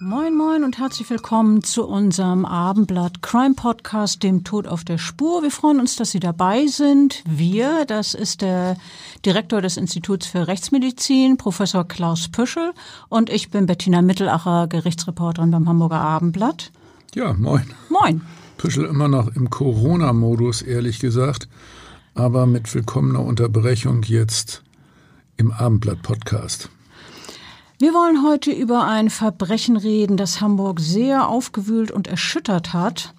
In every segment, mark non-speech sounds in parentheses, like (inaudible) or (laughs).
Moin, moin und herzlich willkommen zu unserem Abendblatt Crime Podcast, dem Tod auf der Spur. Wir freuen uns, dass Sie dabei sind. Wir, das ist der Direktor des Instituts für Rechtsmedizin, Professor Klaus Püschel, und ich bin Bettina Mittelacher, Gerichtsreporterin beim Hamburger Abendblatt. Ja, moin. Moin. Püschel immer noch im Corona-Modus, ehrlich gesagt, aber mit willkommener Unterbrechung jetzt im Abendblatt-Podcast. Wir wollen heute über ein Verbrechen reden, das Hamburg sehr aufgewühlt und erschüttert hat.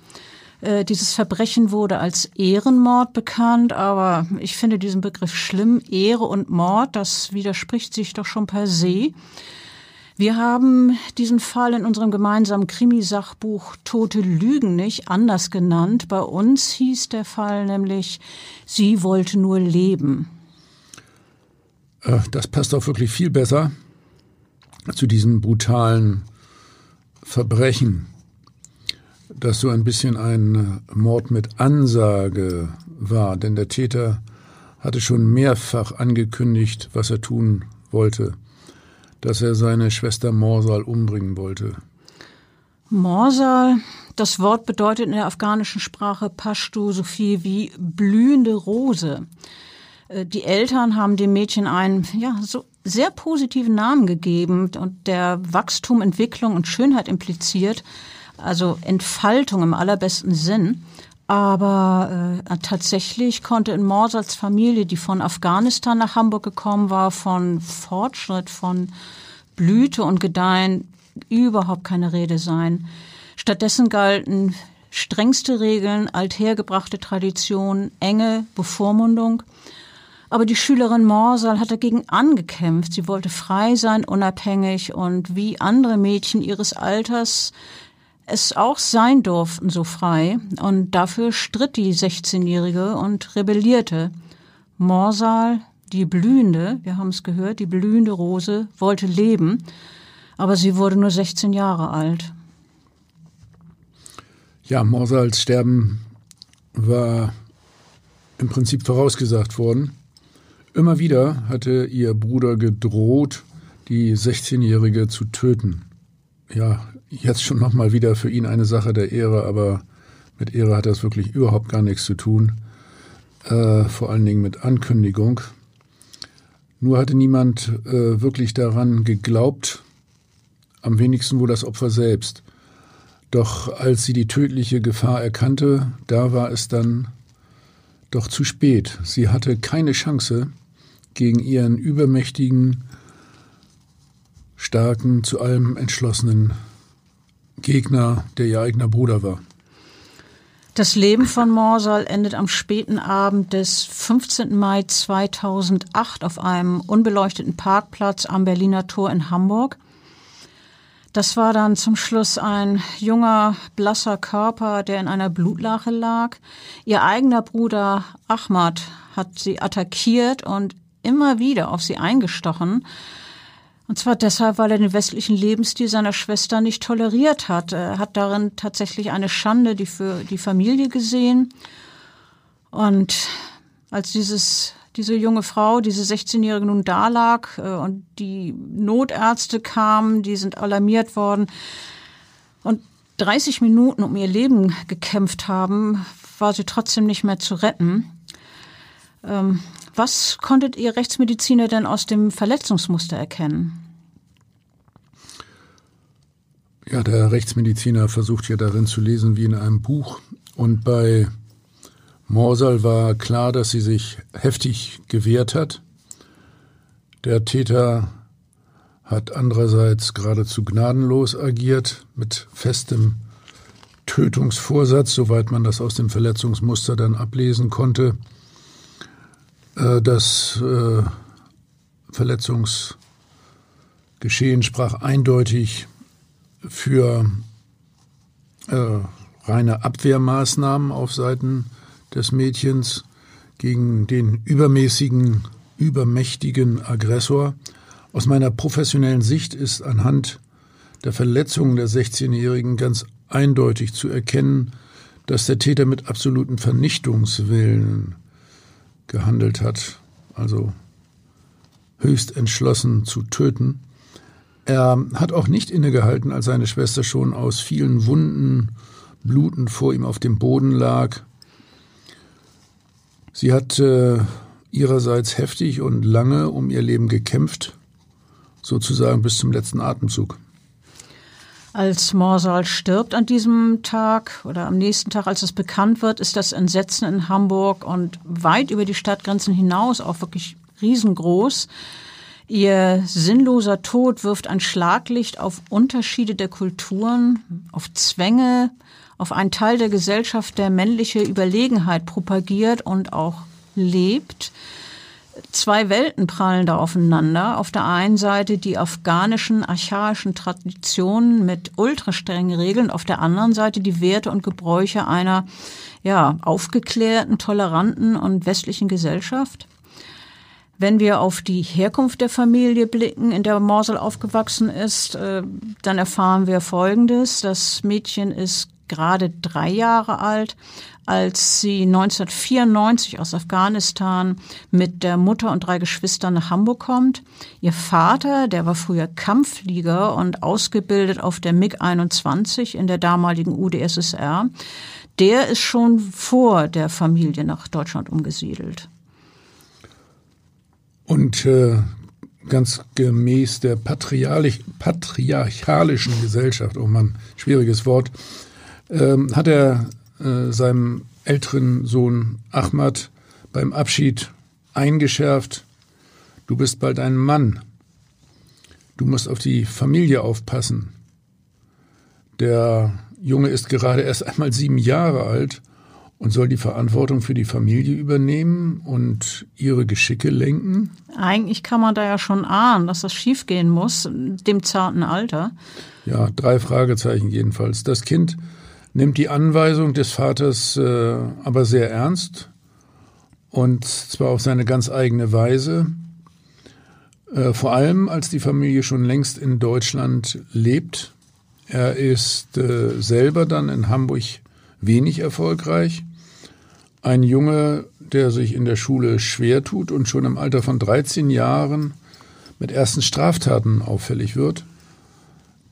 Äh, dieses Verbrechen wurde als Ehrenmord bekannt, aber ich finde diesen Begriff schlimm. Ehre und Mord, das widerspricht sich doch schon per se. Wir haben diesen Fall in unserem gemeinsamen Krimisachbuch Tote Lügen nicht anders genannt. Bei uns hieß der Fall nämlich Sie wollte nur leben. Äh, das passt auch wirklich viel besser zu diesem brutalen Verbrechen, das so ein bisschen ein Mord mit Ansage war, denn der Täter hatte schon mehrfach angekündigt, was er tun wollte, dass er seine Schwester Morsal umbringen wollte. Morsal, das Wort bedeutet in der afghanischen Sprache Pashto so viel wie blühende Rose. Äh, die Eltern haben dem Mädchen einen ja, so sehr positiven Namen gegeben und der Wachstum, Entwicklung und Schönheit impliziert, also Entfaltung im allerbesten Sinn. Aber äh, tatsächlich konnte in Morsals Familie, die von Afghanistan nach Hamburg gekommen war, von Fortschritt, von Blüte und Gedeihen überhaupt keine Rede sein. Stattdessen galten strengste Regeln, althergebrachte Traditionen, enge Bevormundung – aber die Schülerin Morsal hat dagegen angekämpft. Sie wollte frei sein, unabhängig und wie andere Mädchen ihres Alters es auch sein durften, so frei. Und dafür stritt die 16-Jährige und rebellierte. Morsal, die blühende, wir haben es gehört, die blühende Rose, wollte leben, aber sie wurde nur 16 Jahre alt. Ja, Morsals Sterben war im Prinzip vorausgesagt worden. Immer wieder hatte ihr Bruder gedroht, die 16-Jährige zu töten. Ja, jetzt schon nochmal wieder für ihn eine Sache der Ehre, aber mit Ehre hat das wirklich überhaupt gar nichts zu tun. Äh, vor allen Dingen mit Ankündigung. Nur hatte niemand äh, wirklich daran geglaubt, am wenigsten wohl das Opfer selbst. Doch als sie die tödliche Gefahr erkannte, da war es dann doch zu spät. Sie hatte keine Chance gegen ihren übermächtigen, starken, zu allem entschlossenen Gegner, der ihr eigener Bruder war. Das Leben von Morsal endet am späten Abend des 15. Mai 2008 auf einem unbeleuchteten Parkplatz am Berliner Tor in Hamburg. Das war dann zum Schluss ein junger, blasser Körper, der in einer Blutlache lag. Ihr eigener Bruder Ahmad hat sie attackiert und immer wieder auf sie eingestochen. Und zwar deshalb, weil er den westlichen Lebensstil seiner Schwester nicht toleriert hat. Er hat darin tatsächlich eine Schande die für die Familie gesehen. Und als dieses diese junge Frau, diese 16-Jährige nun da lag äh, und die Notärzte kamen, die sind alarmiert worden und 30 Minuten um ihr Leben gekämpft haben, war sie trotzdem nicht mehr zu retten. Was konntet ihr Rechtsmediziner denn aus dem Verletzungsmuster erkennen? Ja, der Rechtsmediziner versucht ja darin zu lesen wie in einem Buch. Und bei Morsal war klar, dass sie sich heftig gewehrt hat. Der Täter hat andererseits geradezu gnadenlos agiert, mit festem Tötungsvorsatz, soweit man das aus dem Verletzungsmuster dann ablesen konnte. Äh, das äh, Verletzungsgeschehen sprach eindeutig für äh, reine Abwehrmaßnahmen auf Seiten des Mädchens gegen den übermäßigen, übermächtigen Aggressor. Aus meiner professionellen Sicht ist anhand der Verletzungen der 16-Jährigen ganz eindeutig zu erkennen, dass der Täter mit absolutem Vernichtungswillen gehandelt hat, also höchst entschlossen zu töten. Er hat auch nicht innegehalten, als seine Schwester schon aus vielen Wunden blutend vor ihm auf dem Boden lag. Sie hat äh, ihrerseits heftig und lange um ihr Leben gekämpft, sozusagen bis zum letzten Atemzug. Als Morsal stirbt an diesem Tag oder am nächsten Tag, als es bekannt wird, ist das Entsetzen in Hamburg und weit über die Stadtgrenzen hinaus auch wirklich riesengroß. Ihr sinnloser Tod wirft ein Schlaglicht auf Unterschiede der Kulturen, auf Zwänge, auf einen Teil der Gesellschaft, der männliche Überlegenheit propagiert und auch lebt. Zwei Welten prallen da aufeinander. Auf der einen Seite die afghanischen archaischen Traditionen mit ultrastrengen Regeln, auf der anderen Seite die Werte und Gebräuche einer ja, aufgeklärten, toleranten und westlichen Gesellschaft. Wenn wir auf die Herkunft der Familie blicken, in der Morsel aufgewachsen ist, äh, dann erfahren wir Folgendes. Das Mädchen ist gerade drei Jahre alt, als sie 1994 aus Afghanistan mit der Mutter und drei Geschwistern nach Hamburg kommt. Ihr Vater, der war früher Kampfflieger und ausgebildet auf der MiG-21 in der damaligen UdSSR, der ist schon vor der Familie nach Deutschland umgesiedelt. Und äh, ganz gemäß der patriarchalischen Gesellschaft, oh Mann, schwieriges Wort, ähm, hat er äh, seinem älteren Sohn Ahmad beim Abschied eingeschärft, du bist bald ein Mann, du musst auf die Familie aufpassen. Der Junge ist gerade erst einmal sieben Jahre alt und soll die Verantwortung für die Familie übernehmen und ihre Geschicke lenken? Eigentlich kann man da ja schon ahnen, dass das schiefgehen muss, dem zarten Alter. Ja, drei Fragezeichen jedenfalls. Das Kind nimmt die Anweisung des Vaters äh, aber sehr ernst und zwar auf seine ganz eigene Weise. Äh, vor allem, als die Familie schon längst in Deutschland lebt. Er ist äh, selber dann in Hamburg wenig erfolgreich. Ein Junge, der sich in der Schule schwer tut und schon im Alter von 13 Jahren mit ersten Straftaten auffällig wird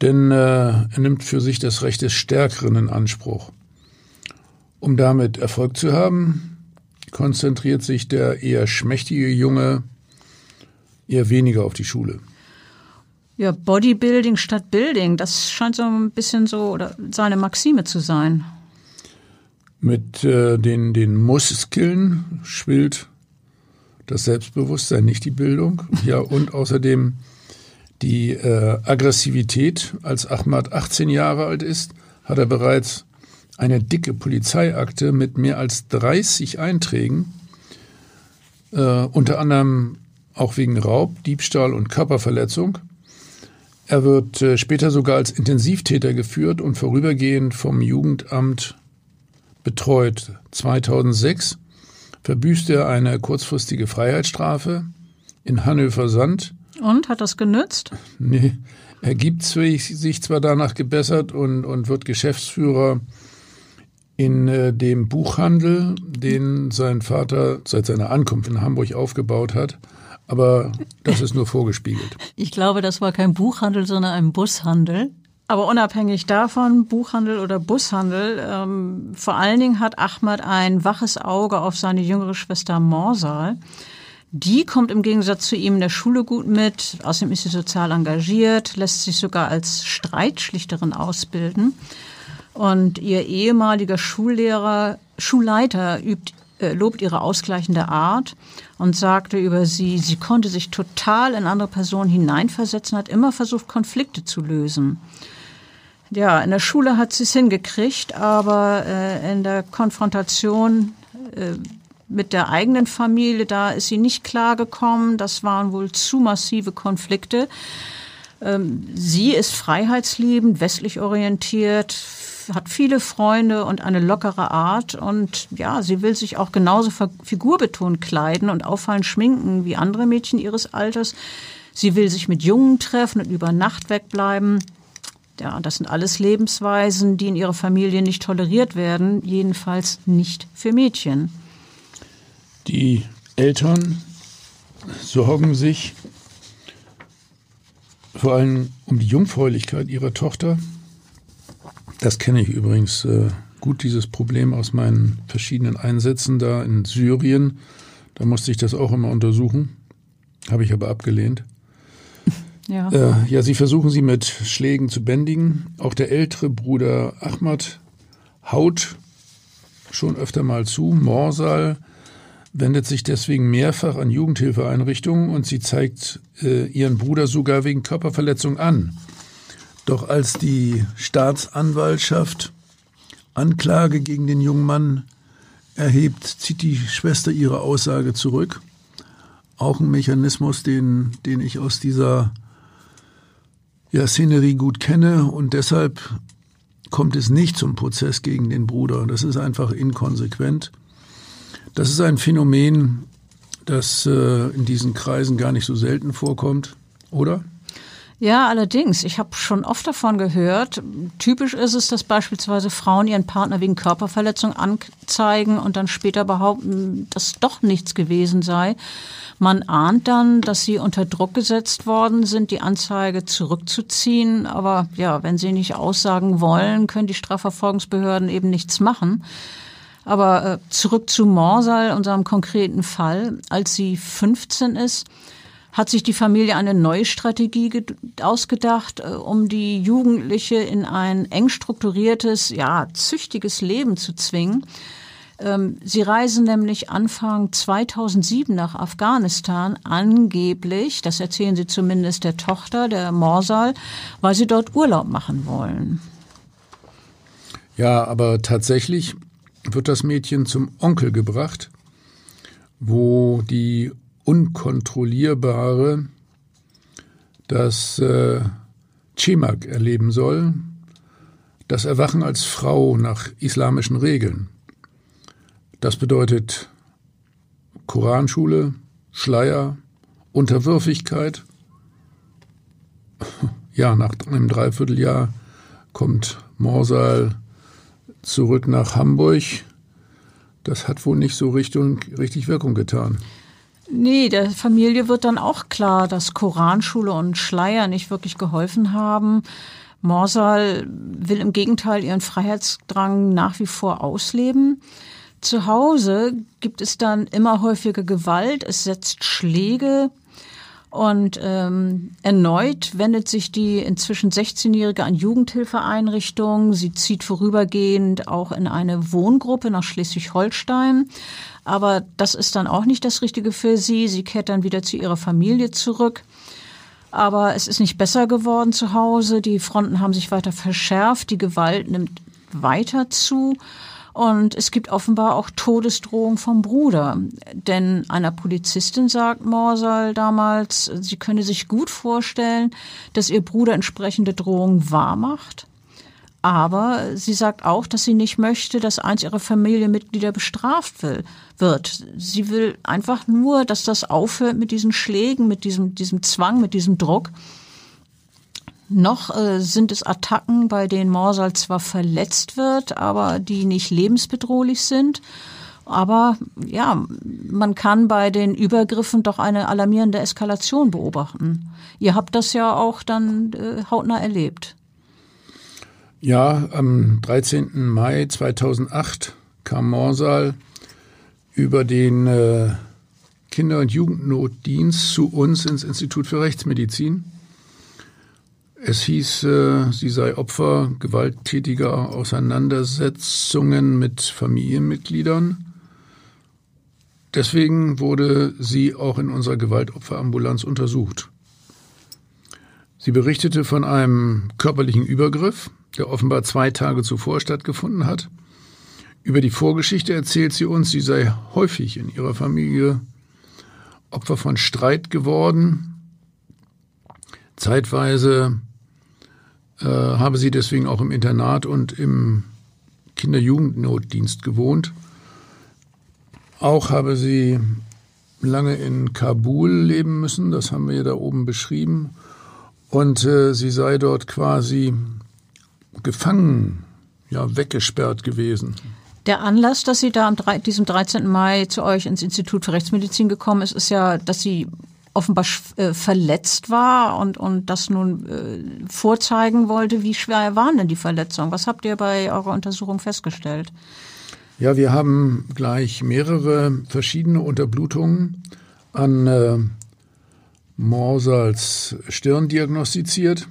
denn äh, er nimmt für sich das Recht des Stärkeren in Anspruch. Um damit Erfolg zu haben, konzentriert sich der eher schmächtige Junge eher weniger auf die Schule. Ja, Bodybuilding statt Building, das scheint so ein bisschen so oder seine Maxime zu sein. Mit äh, den, den Muskeln schwillt das Selbstbewusstsein, nicht die Bildung. Ja, und außerdem die äh, Aggressivität. Als Ahmad 18 Jahre alt ist, hat er bereits eine dicke Polizeiakte mit mehr als 30 Einträgen, äh, unter anderem auch wegen Raub, Diebstahl und Körperverletzung. Er wird äh, später sogar als Intensivtäter geführt und vorübergehend vom Jugendamt betreut. 2006 verbüßt er eine kurzfristige Freiheitsstrafe in Hannover Sand und hat das genützt? Nee, er gibt sich zwar danach gebessert und, und wird Geschäftsführer in äh, dem Buchhandel, den sein Vater seit seiner Ankunft in Hamburg aufgebaut hat. Aber das ist nur vorgespiegelt. Ich glaube, das war kein Buchhandel, sondern ein Bushandel. Aber unabhängig davon, Buchhandel oder Bushandel, ähm, vor allen Dingen hat Ahmad ein waches Auge auf seine jüngere Schwester Morsal. Die kommt im Gegensatz zu ihm in der Schule gut mit. Außerdem ist sie sozial engagiert, lässt sich sogar als Streitschlichterin ausbilden. Und ihr ehemaliger Schullehrer, Schulleiter übt äh, lobt ihre ausgleichende Art und sagte über sie, sie konnte sich total in andere Personen hineinversetzen, hat immer versucht, Konflikte zu lösen. Ja, in der Schule hat sie es hingekriegt, aber äh, in der Konfrontation äh, mit der eigenen Familie, da ist sie nicht klargekommen. Das waren wohl zu massive Konflikte. Ähm, sie ist freiheitsliebend, westlich orientiert, hat viele Freunde und eine lockere Art und ja, sie will sich auch genauso figurbetont kleiden und auffallend schminken wie andere Mädchen ihres Alters. Sie will sich mit Jungen treffen und über Nacht wegbleiben. Ja, das sind alles Lebensweisen, die in ihrer Familie nicht toleriert werden, jedenfalls nicht für Mädchen. Die Eltern sorgen sich vor allem um die Jungfräulichkeit ihrer Tochter. Das kenne ich übrigens äh, gut, dieses Problem aus meinen verschiedenen Einsätzen da in Syrien. Da musste ich das auch immer untersuchen, habe ich aber abgelehnt. (laughs) Ja. Äh, ja, sie versuchen sie mit Schlägen zu bändigen. Auch der ältere Bruder Ahmad haut schon öfter mal zu. Morsal wendet sich deswegen mehrfach an Jugendhilfeeinrichtungen und sie zeigt äh, ihren Bruder sogar wegen Körperverletzung an. Doch als die Staatsanwaltschaft Anklage gegen den jungen Mann erhebt, zieht die Schwester ihre Aussage zurück. Auch ein Mechanismus, den, den ich aus dieser ja, Szenerie gut kenne und deshalb kommt es nicht zum Prozess gegen den Bruder. Das ist einfach inkonsequent. Das ist ein Phänomen, das äh, in diesen Kreisen gar nicht so selten vorkommt, oder? Ja, allerdings. Ich habe schon oft davon gehört. Typisch ist es, dass beispielsweise Frauen ihren Partner wegen Körperverletzung anzeigen und dann später behaupten, dass doch nichts gewesen sei. Man ahnt dann, dass sie unter Druck gesetzt worden sind, die Anzeige zurückzuziehen. Aber ja, wenn sie nicht aussagen wollen, können die Strafverfolgungsbehörden eben nichts machen. Aber äh, zurück zu Morsal, unserem konkreten Fall. Als sie 15 ist, hat sich die Familie eine neue Strategie ausgedacht, äh, um die Jugendliche in ein eng strukturiertes, ja, züchtiges Leben zu zwingen. Ähm, sie reisen nämlich Anfang 2007 nach Afghanistan, angeblich, das erzählen sie zumindest der Tochter, der Morsal, weil sie dort Urlaub machen wollen. Ja, aber tatsächlich wird das Mädchen zum Onkel gebracht, wo die Unkontrollierbare das äh, Chemak erleben soll, das Erwachen als Frau nach islamischen Regeln. Das bedeutet Koranschule, Schleier, Unterwürfigkeit. (laughs) Ja, nach einem Dreivierteljahr kommt Morsal zurück nach Hamburg. Das hat wohl nicht so Richtung, richtig Wirkung getan. Nee, der Familie wird dann auch klar, dass Koranschule und Schleier nicht wirklich geholfen haben. Morsal will im Gegenteil ihren Freiheitsdrang nach wie vor ausleben. Zu Hause gibt es dann immer häufiger Gewalt, es setzt Schläge, und ähm, erneut wendet sich die inzwischen 16-Jährige an Jugendhilfeeinrichtungen. Sie zieht vorübergehend auch in eine Wohngruppe nach Schleswig-Holstein. Aber das ist dann auch nicht das Richtige für sie. Sie kehrt dann wieder zu ihrer Familie zurück. Aber es ist nicht besser geworden zu Hause. Die Fronten haben sich weiter verschärft. Die Gewalt nimmt weiter zu. Und es gibt offenbar auch Todesdrohungen vom Bruder. Denn einer Polizistin sagt Morsal damals, sie könne sich gut vorstellen, dass ihr Bruder entsprechende Drohungen wahrmacht. Aber sie sagt auch, dass sie nicht möchte, dass eins ihrer Familienmitglieder bestraft will, wird. Sie will einfach nur, dass das aufhört mit diesen Schlägen, mit diesem, diesem Zwang, mit diesem Druck. Noch äh, sind es Attacken, bei denen Morsal zwar verletzt wird, aber die nicht lebensbedrohlich sind. Aber ja, man kann bei den Übergriffen doch eine alarmierende Eskalation beobachten. Ihr habt das ja auch dann äh, hautnah erlebt. Ja, am 13. Mai 2008 kam Morsal über den äh, Kinder- und Jugendnotdienst zu uns ins Institut für Rechtsmedizin es hieß, äh, sie sei Opfer gewalttätiger Auseinandersetzungen mit Familienmitgliedern deswegen wurde sie auch in unserer Gewaltopferambulanz untersucht. Sie berichtete von einem körperlichen Übergriff, der offenbar zwei Tage zuvor stattgefunden hat. Über die Vorgeschichte erzählt sie uns, sie sei häufig in ihrer Familie Opfer von Streit geworden. Zeitweise äh, habe sie deswegen auch im Internat und im Kinderjugendnotdienst gewohnt. Auch habe sie lange in Kabul leben müssen, das haben wir da oben beschrieben. Und äh, sie sei dort quasi gefangen, ja, weggesperrt gewesen. Der Anlass, dass sie da am diesem 13. Mai zu euch ins Institut für Rechtsmedizin gekommen ist, ist ja, dass sie offenbar äh, verletzt war und, und das nun äh, vorzeigen wollte. Wie schwer waren denn die Verletzungen? Was habt ihr bei eurer Untersuchung festgestellt? Ja, wir haben gleich mehrere verschiedene Unterblutungen an äh, Morsals Stirn diagnostiziert.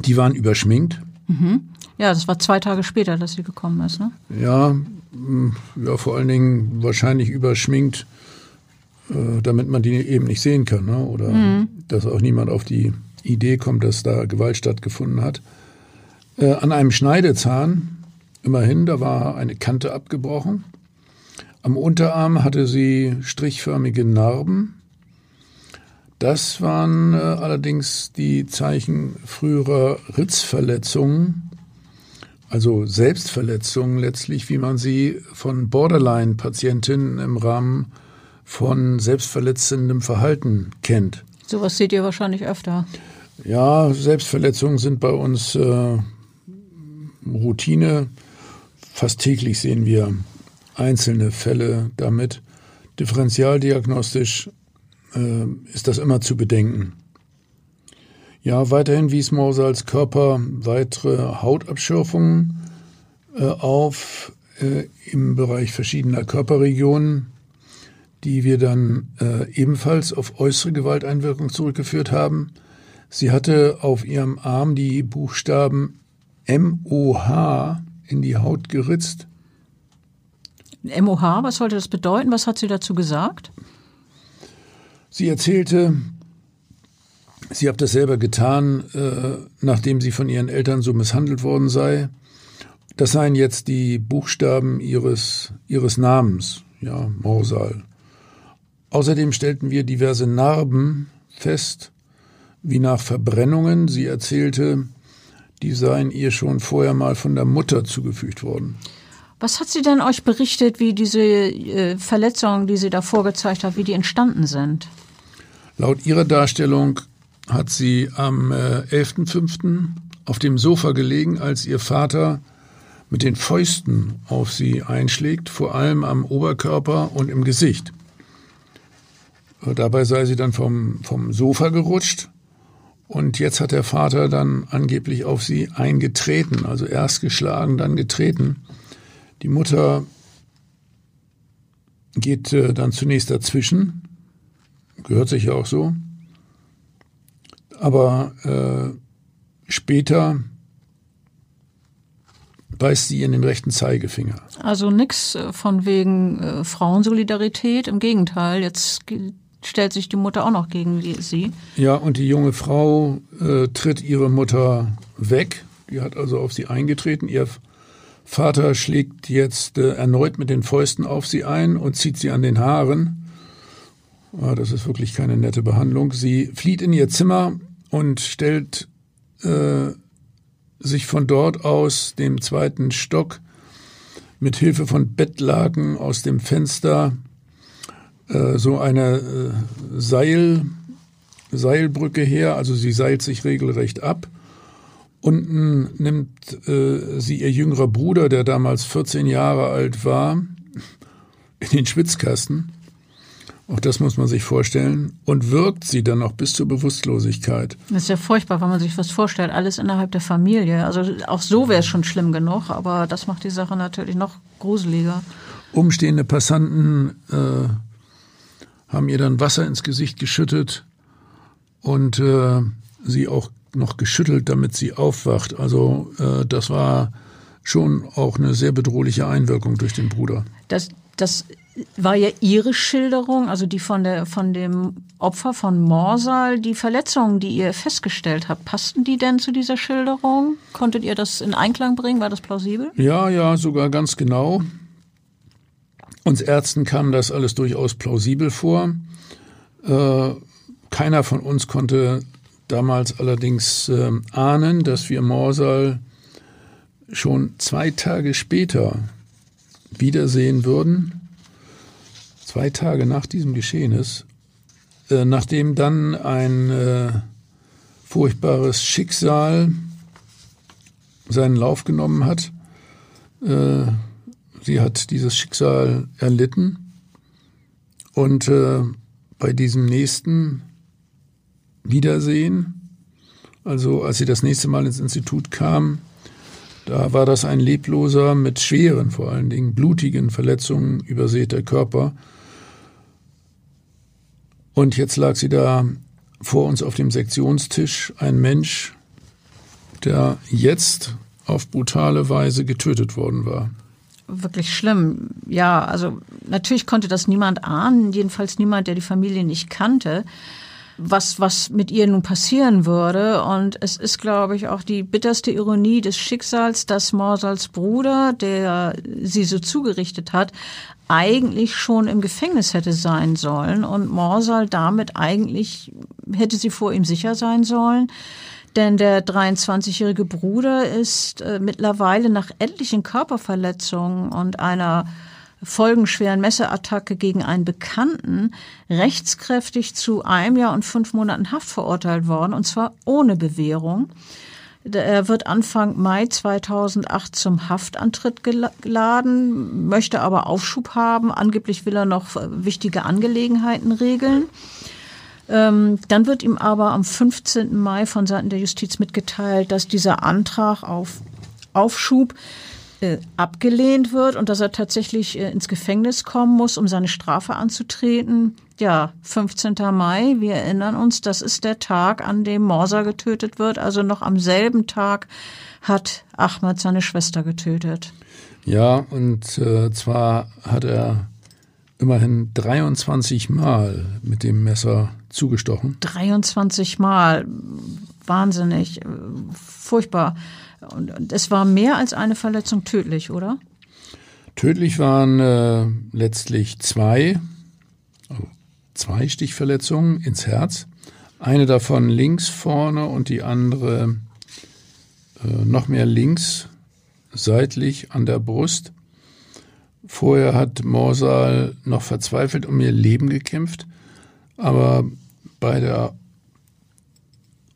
Die waren überschminkt. Mhm. Ja, das war zwei Tage später, dass sie gekommen ist, ne? Ja, ja vor allen Dingen wahrscheinlich überschminkt äh, damit man die eben nicht sehen kann. Ne? Oder mhm. dass auch niemand auf die Idee kommt, dass da Gewalt stattgefunden hat. Äh, an einem Schneidezahn, immerhin, da war eine Kante abgebrochen. Am Unterarm hatte sie strichförmige Narben. Das waren äh, allerdings die Zeichen früherer Ritzverletzungen, also Selbstverletzungen letztlich, wie man sie von Borderline-Patientinnen im Rahmen von selbstverletzendem Verhalten kennt. Sowas seht ihr wahrscheinlich öfter. Ja, Selbstverletzungen sind bei uns äh, Routine. Fast täglich sehen wir einzelne Fälle damit. Differentialdiagnostisch äh, ist das immer zu bedenken. Ja, weiterhin wies Morsals Körper weitere Hautabschürfungen äh, auf äh, im Bereich verschiedener Körperregionen die wir dann äh, ebenfalls auf äußere Gewalteinwirkung zurückgeführt haben. Sie hatte auf ihrem Arm die Buchstaben MOH in die Haut geritzt. MOH, was sollte das bedeuten? Was hat sie dazu gesagt? Sie erzählte, sie habe das selber getan, äh, nachdem sie von ihren Eltern so misshandelt worden sei. Das seien jetzt die Buchstaben ihres, ihres Namens, ja, Morsal. Außerdem stellten wir diverse Narben fest, wie nach Verbrennungen. Sie erzählte, die seien ihr schon vorher mal von der Mutter zugefügt worden. Was hat sie denn euch berichtet, wie diese äh, Verletzungen, die sie da vorgezeigt hat, wie die entstanden sind? Laut ihrer Darstellung hat sie am äh, 11.05. auf dem Sofa gelegen, als ihr Vater mit den Fäusten auf sie einschlägt, vor allem am Oberkörper und im Gesicht. Dabei sei sie dann vom, vom Sofa gerutscht und jetzt hat der Vater dann angeblich auf sie eingetreten, also erst geschlagen, dann getreten. Die Mutter geht äh, dann zunächst dazwischen, gehört sich ja auch so, aber äh, später beißt sie in den rechten Zeigefinger. Also nichts äh, von wegen äh, Frauensolidarität, im Gegenteil, jetzt stellt sich die Mutter auch noch gegen sie. Ja, und die junge Frau äh, tritt ihre Mutter weg. Die hat also auf sie eingetreten. Ihr Vater schlägt jetzt äh, erneut mit den Fäusten auf sie ein und zieht sie an den Haaren. Ah, das ist wirklich keine nette Behandlung. Sie flieht in ihr Zimmer und stellt äh, sich von dort aus dem zweiten Stock mit Hilfe von Bettlaken aus dem Fenster äh, so eine äh, Seil, Seilbrücke her, also sie seilt sich regelrecht ab. Unten nimmt äh, sie ihr jüngerer Bruder, der damals 14 Jahre alt war, in den Schwitzkasten. Auch das muss man sich vorstellen. Und wirkt sie dann noch bis zur Bewusstlosigkeit. Das ist ja furchtbar, wenn man sich was vorstellt. Alles innerhalb der Familie. Also auch so wäre es schon schlimm genug, aber das macht die Sache natürlich noch gruseliger. Umstehende Passanten äh, haben ihr dann Wasser ins Gesicht geschüttet und äh, sie auch noch geschüttelt, damit sie aufwacht. Also äh, das war schon auch eine sehr bedrohliche Einwirkung durch den Bruder. Das, das war ja Ihre Schilderung, also die von, der, von dem Opfer von Morsal, die Verletzungen, die ihr festgestellt habt, passten die denn zu dieser Schilderung? Konntet ihr das in Einklang bringen? War das plausibel? Ja, ja, sogar ganz genau. Uns Ärzten kam das alles durchaus plausibel vor. Äh, keiner von uns konnte damals allerdings äh, ahnen, dass wir Morsal schon zwei Tage später wiedersehen würden zwei Tage nach diesem Geschehnis, äh, nachdem dann ein äh, furchtbares Schicksal seinen Lauf genommen hat. Äh, sie hat dieses Schicksal erlitten und äh, bei diesem nächsten Wiedersehen, also als sie das nächste Mal ins Institut kam, da war das ein lebloser, mit schweren, vor allen Dingen blutigen Verletzungen übersäter Körper, und jetzt lag sie da vor uns auf dem Sektionstisch, ein Mensch, der jetzt auf brutale Weise getötet worden war. Wirklich schlimm. Ja, also natürlich konnte das niemand ahnen, jedenfalls niemand, der die Familie nicht kannte was, was mit ihr nun passieren würde. Und es ist, glaube ich, auch die bitterste Ironie des Schicksals, dass Morsals Bruder, der sie so zugerichtet hat, eigentlich schon im Gefängnis hätte sein sollen und Morsal damit eigentlich hätte sie vor ihm sicher sein sollen. Denn der 23-jährige Bruder ist äh, mittlerweile nach etlichen Körperverletzungen und einer folgenschweren Messerattacke gegen einen Bekannten rechtskräftig zu einem Jahr und fünf Monaten Haft verurteilt worden, und zwar ohne Bewährung. Er wird Anfang Mai 2008 zum Haftantritt geladen, möchte aber Aufschub haben. Angeblich will er noch wichtige Angelegenheiten regeln. Ähm, dann wird ihm aber am 15. Mai von Seiten der Justiz mitgeteilt, dass dieser Antrag auf Aufschub äh, abgelehnt wird und dass er tatsächlich äh, ins Gefängnis kommen muss, um seine Strafe anzutreten. Ja, 15. Mai, wir erinnern uns, das ist der Tag, an dem Morsa getötet wird. Also noch am selben Tag hat Ahmed seine Schwester getötet. Ja, und äh, zwar hat er immerhin 23 Mal mit dem Messer zugestochen. 23 Mal. Wahnsinnig. Furchtbar. Und es war mehr als eine Verletzung tödlich, oder? Tödlich waren äh, letztlich zwei, also zwei Stichverletzungen ins Herz. Eine davon links vorne und die andere äh, noch mehr links, seitlich an der Brust. Vorher hat Morsal noch verzweifelt um ihr Leben gekämpft, aber bei der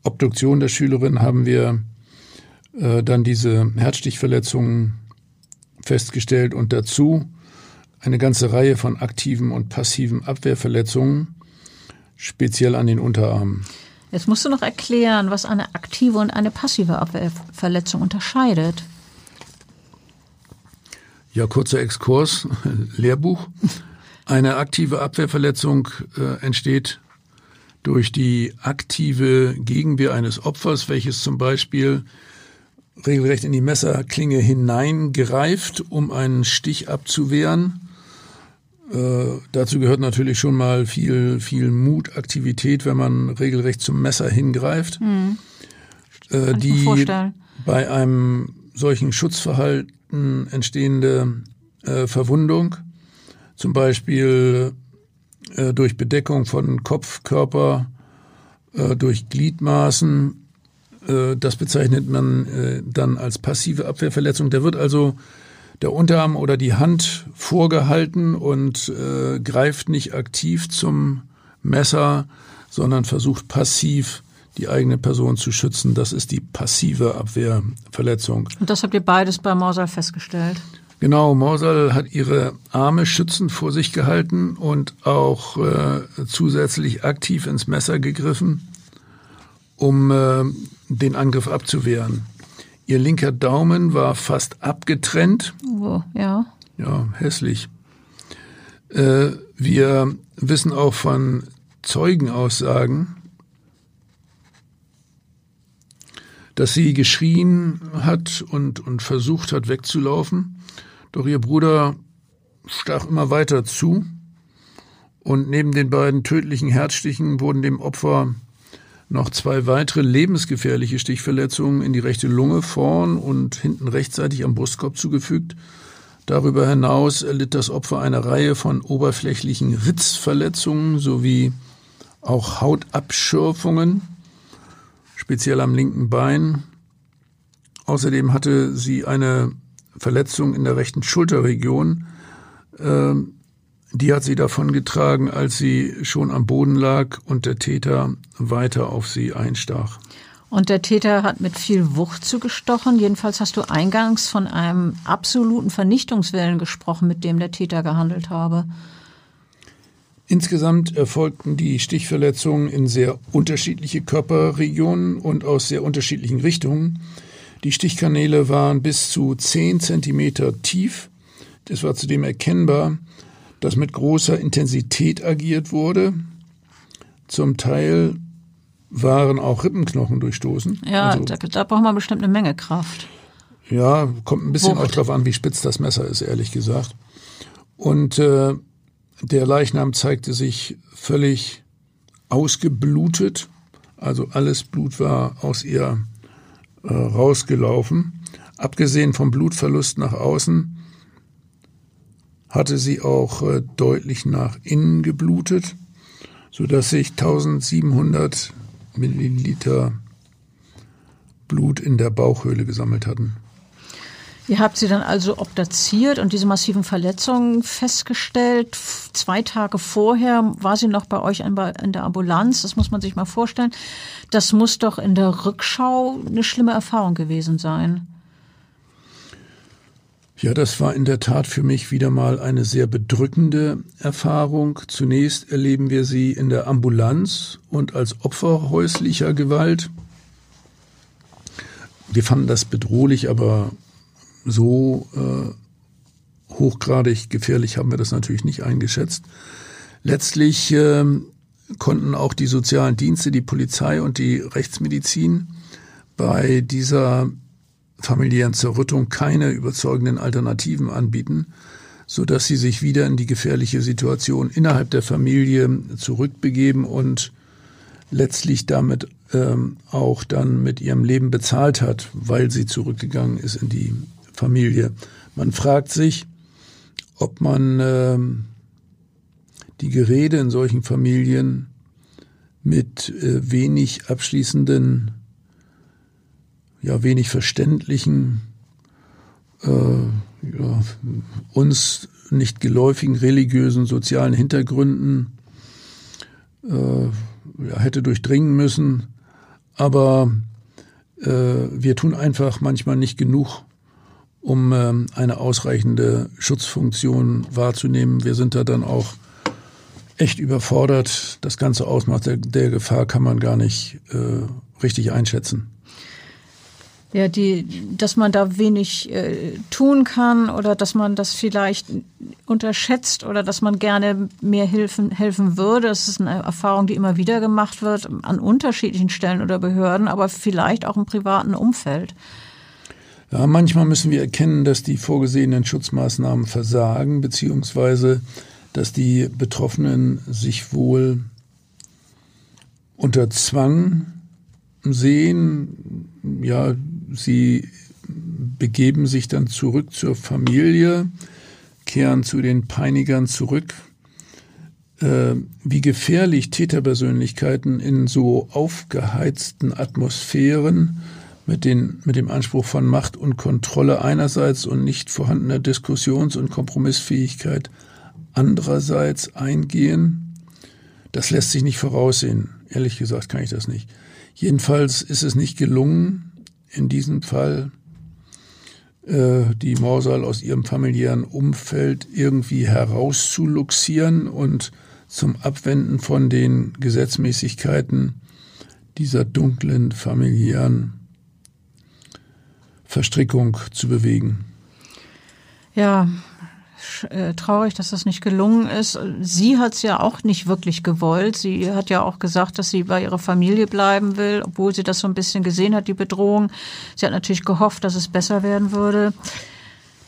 Obduktion der Schülerin haben wir äh, dann diese Herzstichverletzungen festgestellt und dazu eine ganze Reihe von aktiven und passiven Abwehrverletzungen, speziell an den Unterarmen. Jetzt musst du noch erklären, was eine aktive und eine passive Abwehrverletzung unterscheidet. Ja, kurzer Exkurs, (laughs) Lehrbuch. Eine aktive Abwehrverletzung äh, entsteht durch die aktive Gegenwehr eines Opfers, welches zum Beispiel regelrecht in die Messerklinge hineingereift, um einen Stich abzuwehren. Äh, dazu gehört natürlich schon mal viel, viel Mut, Aktivität, wenn man regelrecht zum Messer hingreift. Hm. Äh, die bei einem solchen Schutzverhalten entstehende äh, Verwundung, zum Beispiel äh, durch Bedeckung von Kopf, Körper, äh, durch Gliedmaßen, äh, das bezeichnet man äh, dann als passive Abwehrverletzung. Da wird also der Unterarm oder die Hand vorgehalten und äh, greift nicht aktiv zum Messer, sondern versucht passiv die eigene Person zu schützen. Das ist die passive Abwehrverletzung. Und das habt ihr beides bei Morsal festgestellt? Genau, Morsal hat ihre Arme schützend vor sich gehalten und auch äh, zusätzlich aktiv ins Messer gegriffen, um äh, den Angriff abzuwehren. Ihr linker Daumen war fast abgetrennt. Oh, ja. Ja, hässlich. Äh, wir wissen auch von Zeugenaussagen, dass sie geschrien hat und, und versucht hat wegzulaufen. Doch ihr Bruder stach immer weiter zu und neben den beiden tödlichen Herzstichen wurden dem Opfer noch zwei weitere lebensgefährliche Stichverletzungen in die rechte Lunge vorn und hinten rechtzeitig am Brustkorb zugefügt. Darüber hinaus erlitt das Opfer eine Reihe von oberflächlichen Ritzverletzungen sowie auch Hautabschürfungen, speziell am linken Bein. Außerdem hatte sie eine Verletzung in der rechten Schulterregion. Ähm, die hat sie davongetragen, als sie schon am Boden lag und der Täter weiter auf sie einstach. Und der Täter hat mit viel Wucht zugestochen. Jedenfalls hast du eingangs von einem absoluten Vernichtungswillen gesprochen, mit dem der Täter gehandelt habe. Insgesamt erfolgten die Stichverletzungen in sehr unterschiedliche Körperregionen und aus sehr unterschiedlichen Richtungen. Die Stichkanäle waren bis zu zehn Zentimeter tief. Es war zudem erkennbar, dass mit großer Intensität agiert wurde. Zum Teil waren auch Rippenknochen durchstoßen. Ja, also, da, da, braucht man bestimmt eine Menge Kraft. Ja, kommt ein bisschen Wucht. auch drauf an, wie spitz das Messer ist, ehrlich gesagt. Und äh, der Leichnam zeigte sich völlig ausgeblutet. Also alles Blut war aus ihr äh, rausgelaufen. Abgesehen vom Blutverlust nach außen hatte sie auch äh, deutlich nach innen geblutet, sodass sich 1700 Milliliter Blut in der Bauchhöhle gesammelt hatten. Ihr habt sie dann also obduziert und diese massiven Verletzungen festgestellt. Zwei Tage vorher war sie noch bei euch in der Ambulanz. Das muss man sich mal vorstellen. Das muss doch in der Rückschau eine schlimme Erfahrung gewesen sein. Ja, das war in der Tat für mich wieder mal eine sehr bedrückende Erfahrung. Zunächst erleben wir sie in der Ambulanz und als Opfer häuslicher Gewalt. Wir fanden das bedrohlich, aber so äh, hochgradig gefährlich haben wir das natürlich nicht eingeschätzt. Letztlich äh, konnten auch die sozialen Dienste, die Polizei und die Rechtsmedizin bei dieser familiären Zerrüttung keine überzeugenden Alternativen anbieten, so dass sie sich wieder in die gefährliche Situation innerhalb der Familie zurückbegeben und letztlich damit ähm, auch dann mit ihrem Leben bezahlt hat, weil sie zurückgegangen ist in die Familie. Man fragt sich, ob man ähm, die Gerede in solchen Familien mit äh, wenig abschließenden ja wenig verständlichen, äh, ja, uns nicht geläufigen religiösen, sozialen Hintergründen äh, ja, hätte durchdringen müssen. Aber äh, wir tun einfach manchmal nicht genug, um äh, eine ausreichende Schutzfunktion wahrzunehmen. Wir sind da dann auch echt überfordert. Das ganze Ausmaß der, der Gefahr kann man gar nicht äh, richtig einschätzen. Ja, die, dass man da wenig äh, tun kann oder dass man das vielleicht unterschätzt oder dass man gerne mehr helfen, helfen würde. Das ist eine Erfahrung, die immer wieder gemacht wird an unterschiedlichen Stellen oder Behörden, aber vielleicht auch im privaten Umfeld. Ja, manchmal müssen wir erkennen, dass die vorgesehenen Schutzmaßnahmen versagen, beziehungsweise dass die Betroffenen sich wohl unter Zwang sehen, ja, sie begeben sich dann zurück zur Familie, kehren zu den Peinigern zurück. Äh, wie gefährlich Täterpersönlichkeiten in so aufgeheizten Atmosphären mit, den, mit dem Anspruch von Macht und Kontrolle einerseits und nicht vorhandener Diskussions- und Kompromissfähigkeit andererseits eingehen, das lässt sich nicht voraussehen. Ehrlich gesagt kann ich das nicht. Jedenfalls ist es nicht gelungen, in diesem Fall äh, die Morsal aus ihrem familiären Umfeld irgendwie herauszuluxieren und zum Abwenden von den Gesetzmäßigkeiten dieser dunklen familiären Verstrickung zu bewegen. Ja, äh, traurig, dass das nicht gelungen ist. Sie hat es ja auch nicht wirklich gewollt. Sie hat ja auch gesagt, dass sie bei ihrer Familie bleiben will, obwohl sie das so ein bisschen gesehen hat, die Bedrohung. Sie hat natürlich gehofft, dass es besser werden würde.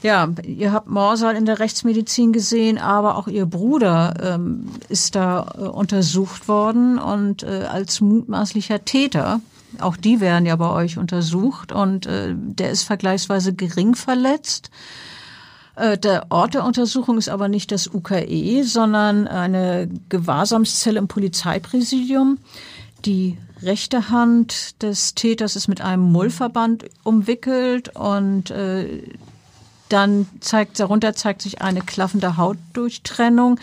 Ja, ihr habt Morsal in der Rechtsmedizin gesehen, aber auch ihr Bruder ähm, ist da äh, untersucht worden und äh, als mutmaßlicher Täter. Auch die werden ja bei euch untersucht und äh, der ist vergleichsweise gering verletzt. Äh, der Ort der Untersuchung ist aber nicht das UKE, sondern eine Gewahrsamszelle im Polizeipräsidium. Die rechte Hand des Täters ist mit einem Mullverband umwickelt und äh, dann zeigt, darunter zeigt sich eine klaffende Hautdurchtrennung.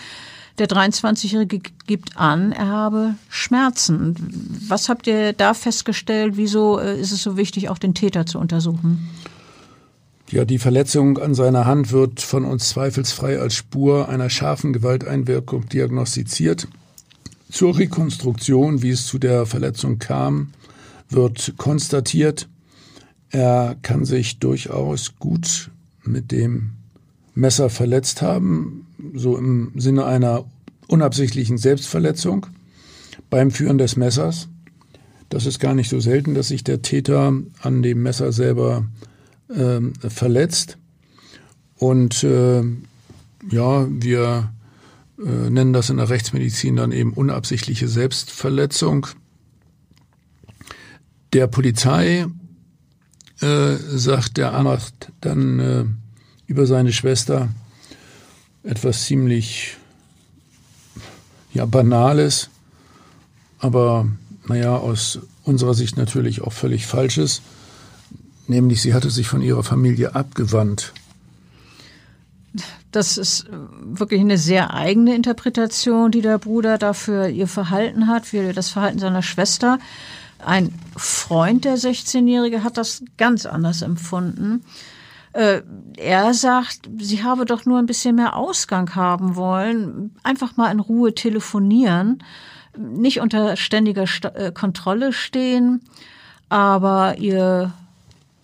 Der 23-Jährige gibt an, er habe Schmerzen. Was habt ihr da festgestellt? Wieso äh, ist es so wichtig, auch den Täter zu untersuchen? Ja, die Verletzung an seiner Hand wird von uns zweifelsfrei als Spur einer scharfen Gewalteinwirkung diagnostiziert. Zur Rekonstruktion, wie es zu der Verletzung kam, wird konstatiert, er kann sich durchaus gut mit dem Messer verletzt haben, so im Sinne einer unabsichtlichen Selbstverletzung beim Führen des Messers. Das ist gar nicht so selten, dass sich der Täter an dem Messer selber äh, verletzt. Und äh, ja, wir äh, nennen das in der Rechtsmedizin dann eben unabsichtliche Selbstverletzung. Der Polizei äh, sagt der Anwalt dann äh, über seine Schwester etwas ziemlich ja, Banales, aber naja, aus unserer Sicht natürlich auch völlig Falsches, nämlich sie hatte sich von ihrer Familie abgewandt. Das ist wirklich eine sehr eigene Interpretation, die der Bruder dafür ihr Verhalten hat, für das Verhalten seiner Schwester. Ein Freund der 16-Jährige hat das ganz anders empfunden. Äh, er sagt, sie habe doch nur ein bisschen mehr Ausgang haben wollen, einfach mal in Ruhe telefonieren, nicht unter ständiger St äh, Kontrolle stehen, aber ihr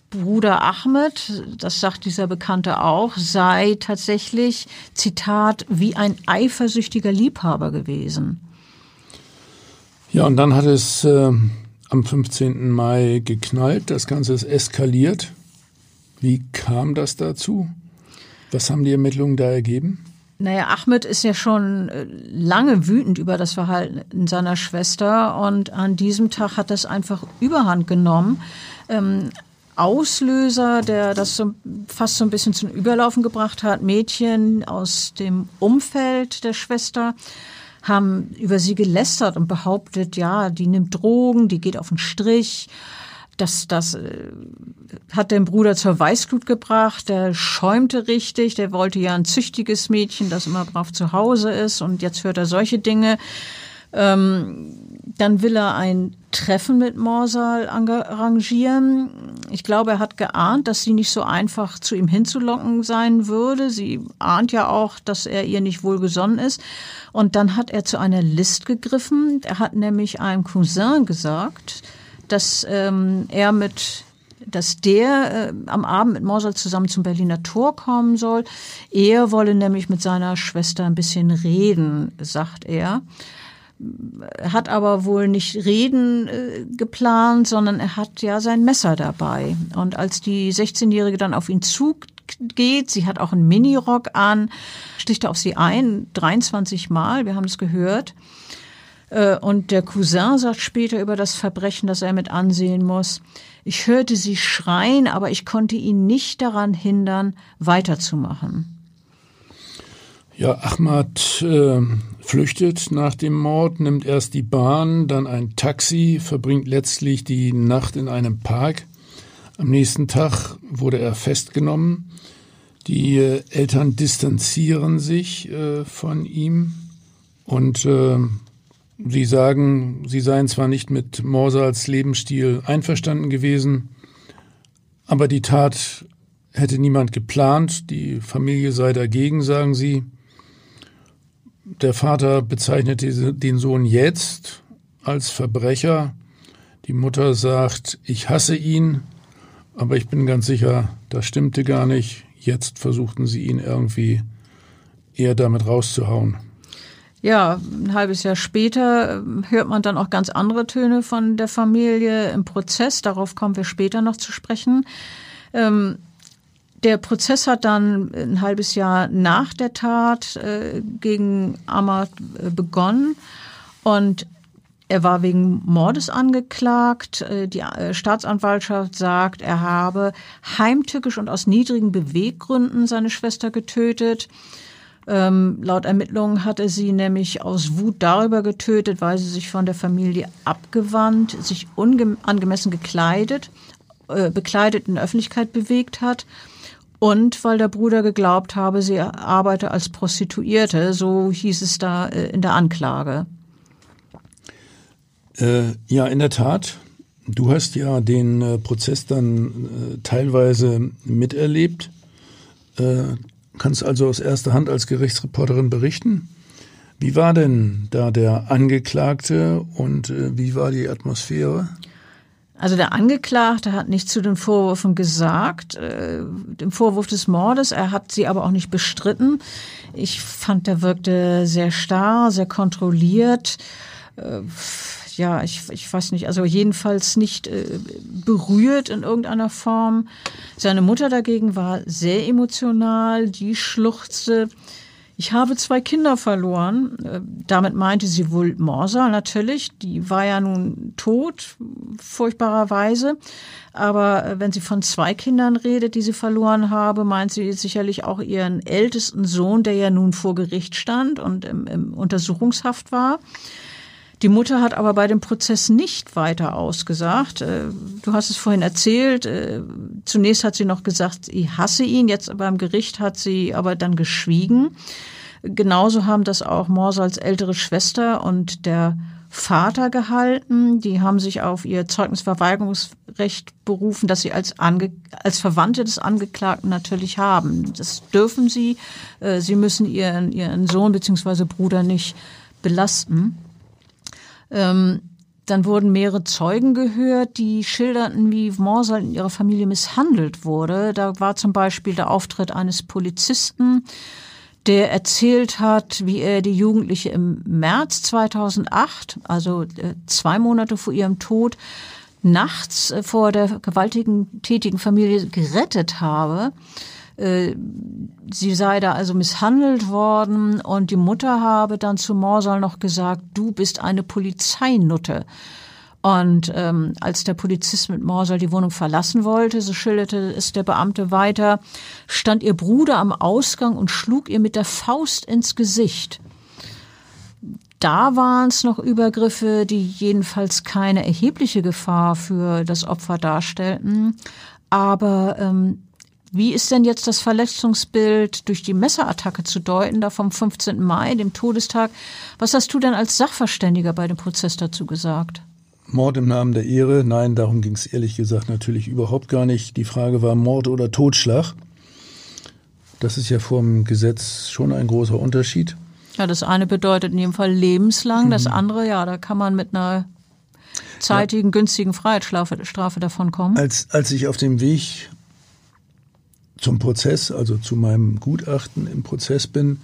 Bruder Ahmed, das sagt dieser Bekannte auch, sei tatsächlich, Zitat, wie ein eifersüchtiger Liebhaber gewesen. Ja, und dann hat es äh, am 15. Mai geknallt, das Ganze ist eskaliert. Wie kam das dazu? Was haben die Ermittlungen da ergeben? Naja, Ahmed ist ja schon äh, lange wütend über das Verhalten seiner Schwester und an diesem Tag hat das einfach überhand genommen. Ähm, Auslöser, der das so, fast so ein bisschen zum Überlaufen gebracht hat, Mädchen aus dem Umfeld der Schwester haben über sie gelästert und behauptet, ja, die nimmt Drogen, die geht auf den Strich. Das, das äh, hat den Bruder zur Weißglut gebracht. Der schäumte richtig. Der wollte ja ein züchtiges Mädchen, das immer brav zu Hause ist. Und jetzt hört er solche Dinge. Ähm, dann will er ein Treffen mit Morsal arrangieren. Ich glaube, er hat geahnt, dass sie nicht so einfach zu ihm hinzulocken sein würde. Sie ahnt ja auch, dass er ihr nicht wohlgesonnen ist. Und dann hat er zu einer List gegriffen. Er hat nämlich einem Cousin gesagt, dass ähm, er mit dass der äh, am Abend mit Morsal zusammen zum Berliner Tor kommen soll. Er wolle nämlich mit seiner Schwester ein bisschen reden, sagt er hat aber wohl nicht reden äh, geplant, sondern er hat ja sein Messer dabei. Und als die 16-Jährige dann auf ihn zugeht, sie hat auch einen Minirock an, sticht er auf sie ein, 23 Mal, wir haben es gehört. Äh, und der Cousin sagt später über das Verbrechen, das er mit ansehen muss, ich hörte sie schreien, aber ich konnte ihn nicht daran hindern, weiterzumachen. Ja, Ahmad äh, flüchtet nach dem Mord, nimmt erst die Bahn, dann ein Taxi, verbringt letztlich die Nacht in einem Park. Am nächsten Tag wurde er festgenommen. Die äh, Eltern distanzieren sich äh, von ihm und äh, sie sagen, sie seien zwar nicht mit Morsals Lebensstil einverstanden gewesen, aber die Tat hätte niemand geplant, die Familie sei dagegen, sagen sie. Der Vater bezeichnet den Sohn jetzt als Verbrecher. Die Mutter sagt, ich hasse ihn, aber ich bin ganz sicher, das stimmte gar nicht. Jetzt versuchten sie ihn irgendwie eher damit rauszuhauen. Ja, ein halbes Jahr später ähm, hört man dann auch ganz andere Töne von der Familie im Prozess. Darauf kommen wir später noch zu sprechen. Ähm, Der Prozess hat dann ein halbes Jahr nach der Tat äh, gegen Ahmad äh, begonnen und er war wegen Mordes angeklagt. Äh, die äh, Staatsanwaltschaft sagt, er habe heimtückisch und aus niedrigen Beweggründen seine Schwester getötet. Ähm, laut Ermittlungen hat er sie nämlich aus Wut darüber getötet, weil sie sich von der Familie abgewandt, sich angemessen gekleidet, äh, bekleidet in der Öffentlichkeit bewegt hat und weil der Bruder geglaubt habe, sie arbeite als Prostituierte, so hieß es da äh, in der Anklage. Äh, ja, in der Tat. Du hast ja den äh, Prozess dann äh, teilweise miterlebt. Kannst also aus erster Hand als Gerichtsreporterin berichten. Wie war denn da der Angeklagte und äh, wie war die Atmosphäre? Also der Angeklagte hat nichts zu den Vorwürfen gesagt, äh, dem Vorwurf des Mordes. Er hat sie aber auch nicht bestritten. Ich fand, er wirkte sehr starr, sehr kontrolliert. Äh, ja, ich, ich weiß nicht, also jedenfalls nicht äh, berührt in irgendeiner Form. Seine Mutter dagegen war sehr emotional, die schluchzte. Ich habe zwei Kinder verloren. Äh, damit meinte sie wohl Morsa natürlich. Die war ja nun tot, furchtbarerweise. Aber äh, wenn sie von zwei Kindern redet, die sie verloren habe, meint sie sicherlich auch ihren ältesten Sohn, der ja nun vor Gericht stand und im, im Untersuchungshaft war. Die Mutter hat aber bei dem Prozess nicht weiter ausgesagt. Äh, du hast es vorhin erzählt. Äh, zunächst hat sie noch gesagt, ich hasse ihn. Jetzt beim Gericht hat sie aber dann geschwiegen. Genauso haben das auch Morsals ältere Schwester und der Vater gehalten. Die haben sich auf ihr Zeugnisverweigerungsrecht berufen, das sie als, Ange als Verwandte des Angeklagten natürlich haben. Das dürfen sie. Äh, sie müssen ihren, ihren Sohn bzw. Bruder nicht belasten. Ähm, dann wurden mehrere Zeugen gehört, die schilderten, wie Morsal in ihrer Familie misshandelt wurde. Da war zum Beispiel der Auftritt eines Polizisten, der erzählt hat, wie er die Jugendliche im März 2008, also äh, zwei Monate vor ihrem Tod, nachts äh, vor der gewaltigen tätigen Familie gerettet habe. Äh, sie sei da also misshandelt worden und die Mutter habe dann zu Morsal noch gesagt, du bist eine Polizeinutte. Und ähm, als der Polizist mit Morsal die Wohnung verlassen wollte, so schilderte es der Beamte weiter, stand ihr Bruder am Ausgang und schlug ihr mit der Faust ins Gesicht. Da waren es noch Übergriffe, die jedenfalls keine erhebliche Gefahr für das Opfer darstellten. Aber ähm, wie ist denn jetzt das Verletzungsbild durch die Messerattacke zu deuten, da vom 15. Mai, dem Todestag? Was hast du denn als Sachverständiger bei dem Prozess dazu gesagt? Mord im Namen der Ehre? Nein, darum ging es ehrlich gesagt natürlich überhaupt gar nicht. Die Frage war Mord oder Totschlag. Das ist ja vom Gesetz schon ein großer Unterschied. Ja, das eine bedeutet in jedem Fall lebenslang, das mhm. andere, ja, da kann man mit einer zeitigen, günstigen Freiheitsstrafe davon kommen. Als, als ich auf dem Weg zum Prozess, also zu meinem Gutachten im Prozess bin,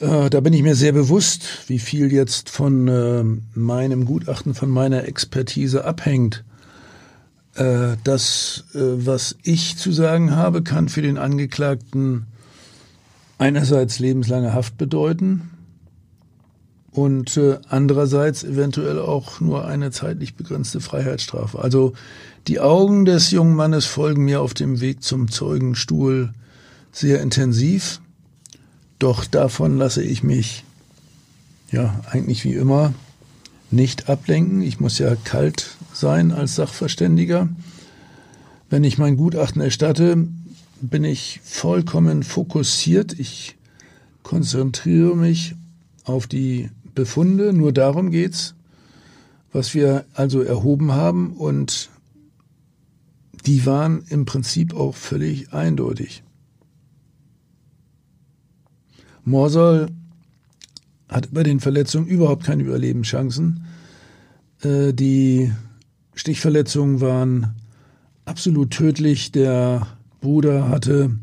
äh, da bin ich mir sehr bewusst, wie viel jetzt von äh, meinem Gutachten, von meiner Expertise abhängt. Äh, das, äh, was ich zu sagen habe, kann für den Angeklagten einerseits lebenslange Haft bedeuten und äh, andererseits eventuell auch nur eine zeitlich begrenzte Freiheitsstrafe. Also die Augen des jungen Mannes folgen mir auf dem Weg zum Zeugenstuhl sehr intensiv, doch davon lasse ich mich, ja, eigentlich wie immer, nicht ablenken. Ich muss ja kalt sein als Sachverständiger. Wenn ich mein Gutachten erstatte, bin ich vollkommen fokussiert. Ich konzentriere mich auf die Befunde, nur darum geht's, was wir also erhoben haben und die waren im Prinzip auch völlig eindeutig. Morsol hat bei den Verletzungen überhaupt keine Überlebenschancen. Äh, die Stichverletzungen waren absolut tödlich. Der Bruder hatte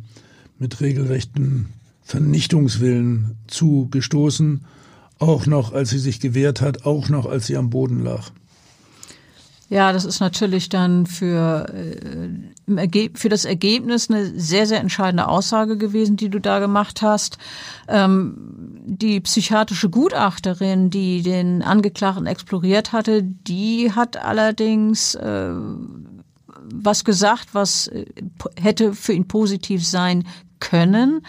mit regelrechten Vernichtungswillen zugestoßen, auch noch als sie sich gewehrt hat, auch noch als sie am Boden lag. Ja, das ist natürlich dann für, äh, für das Ergebnis eine sehr, sehr entscheidende Aussage gewesen, die du da gemacht hast. Ähm, die psychiatrische Gutachterin, die den Angeklagten exploriert hatte, die hat allerdings äh, was gesagt, was äh, hätte für ihn positiv sein können.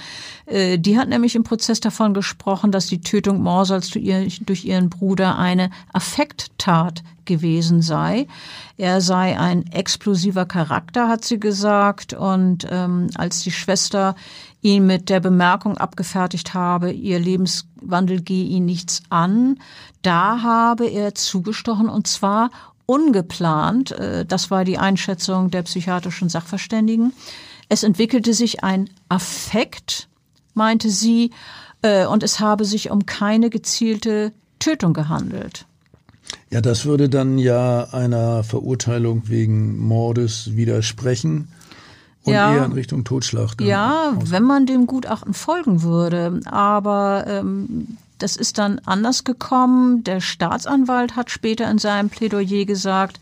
Äh, die hat nämlich im Prozess davon gesprochen, dass die Tötung Morsals durch ihren Bruder eine Affekttat gewesen sei. Er sei ein explosiver Charakter, hat sie gesagt. Und ähm, als die Schwester ihn mit der Bemerkung abgefertigt habe, ihr Lebenswandel gehe ihn nichts an, da habe er zugestochen und zwar ungeplant. Äh, das war die Einschätzung der psychiatrischen Sachverständigen. Es entwickelte sich ein Affekt, meinte sie, äh, und es habe sich um keine gezielte Tötung gehandelt. Ja, das würde dann ja einer Verurteilung wegen Mordes widersprechen und ja, eher in Richtung Totschlag. ja, wenn man dem Gutachten folgen würde. Aber ähm, das ist dann anders gekommen. Der Staatsanwalt hat später in seinem Plädoyer gesagt,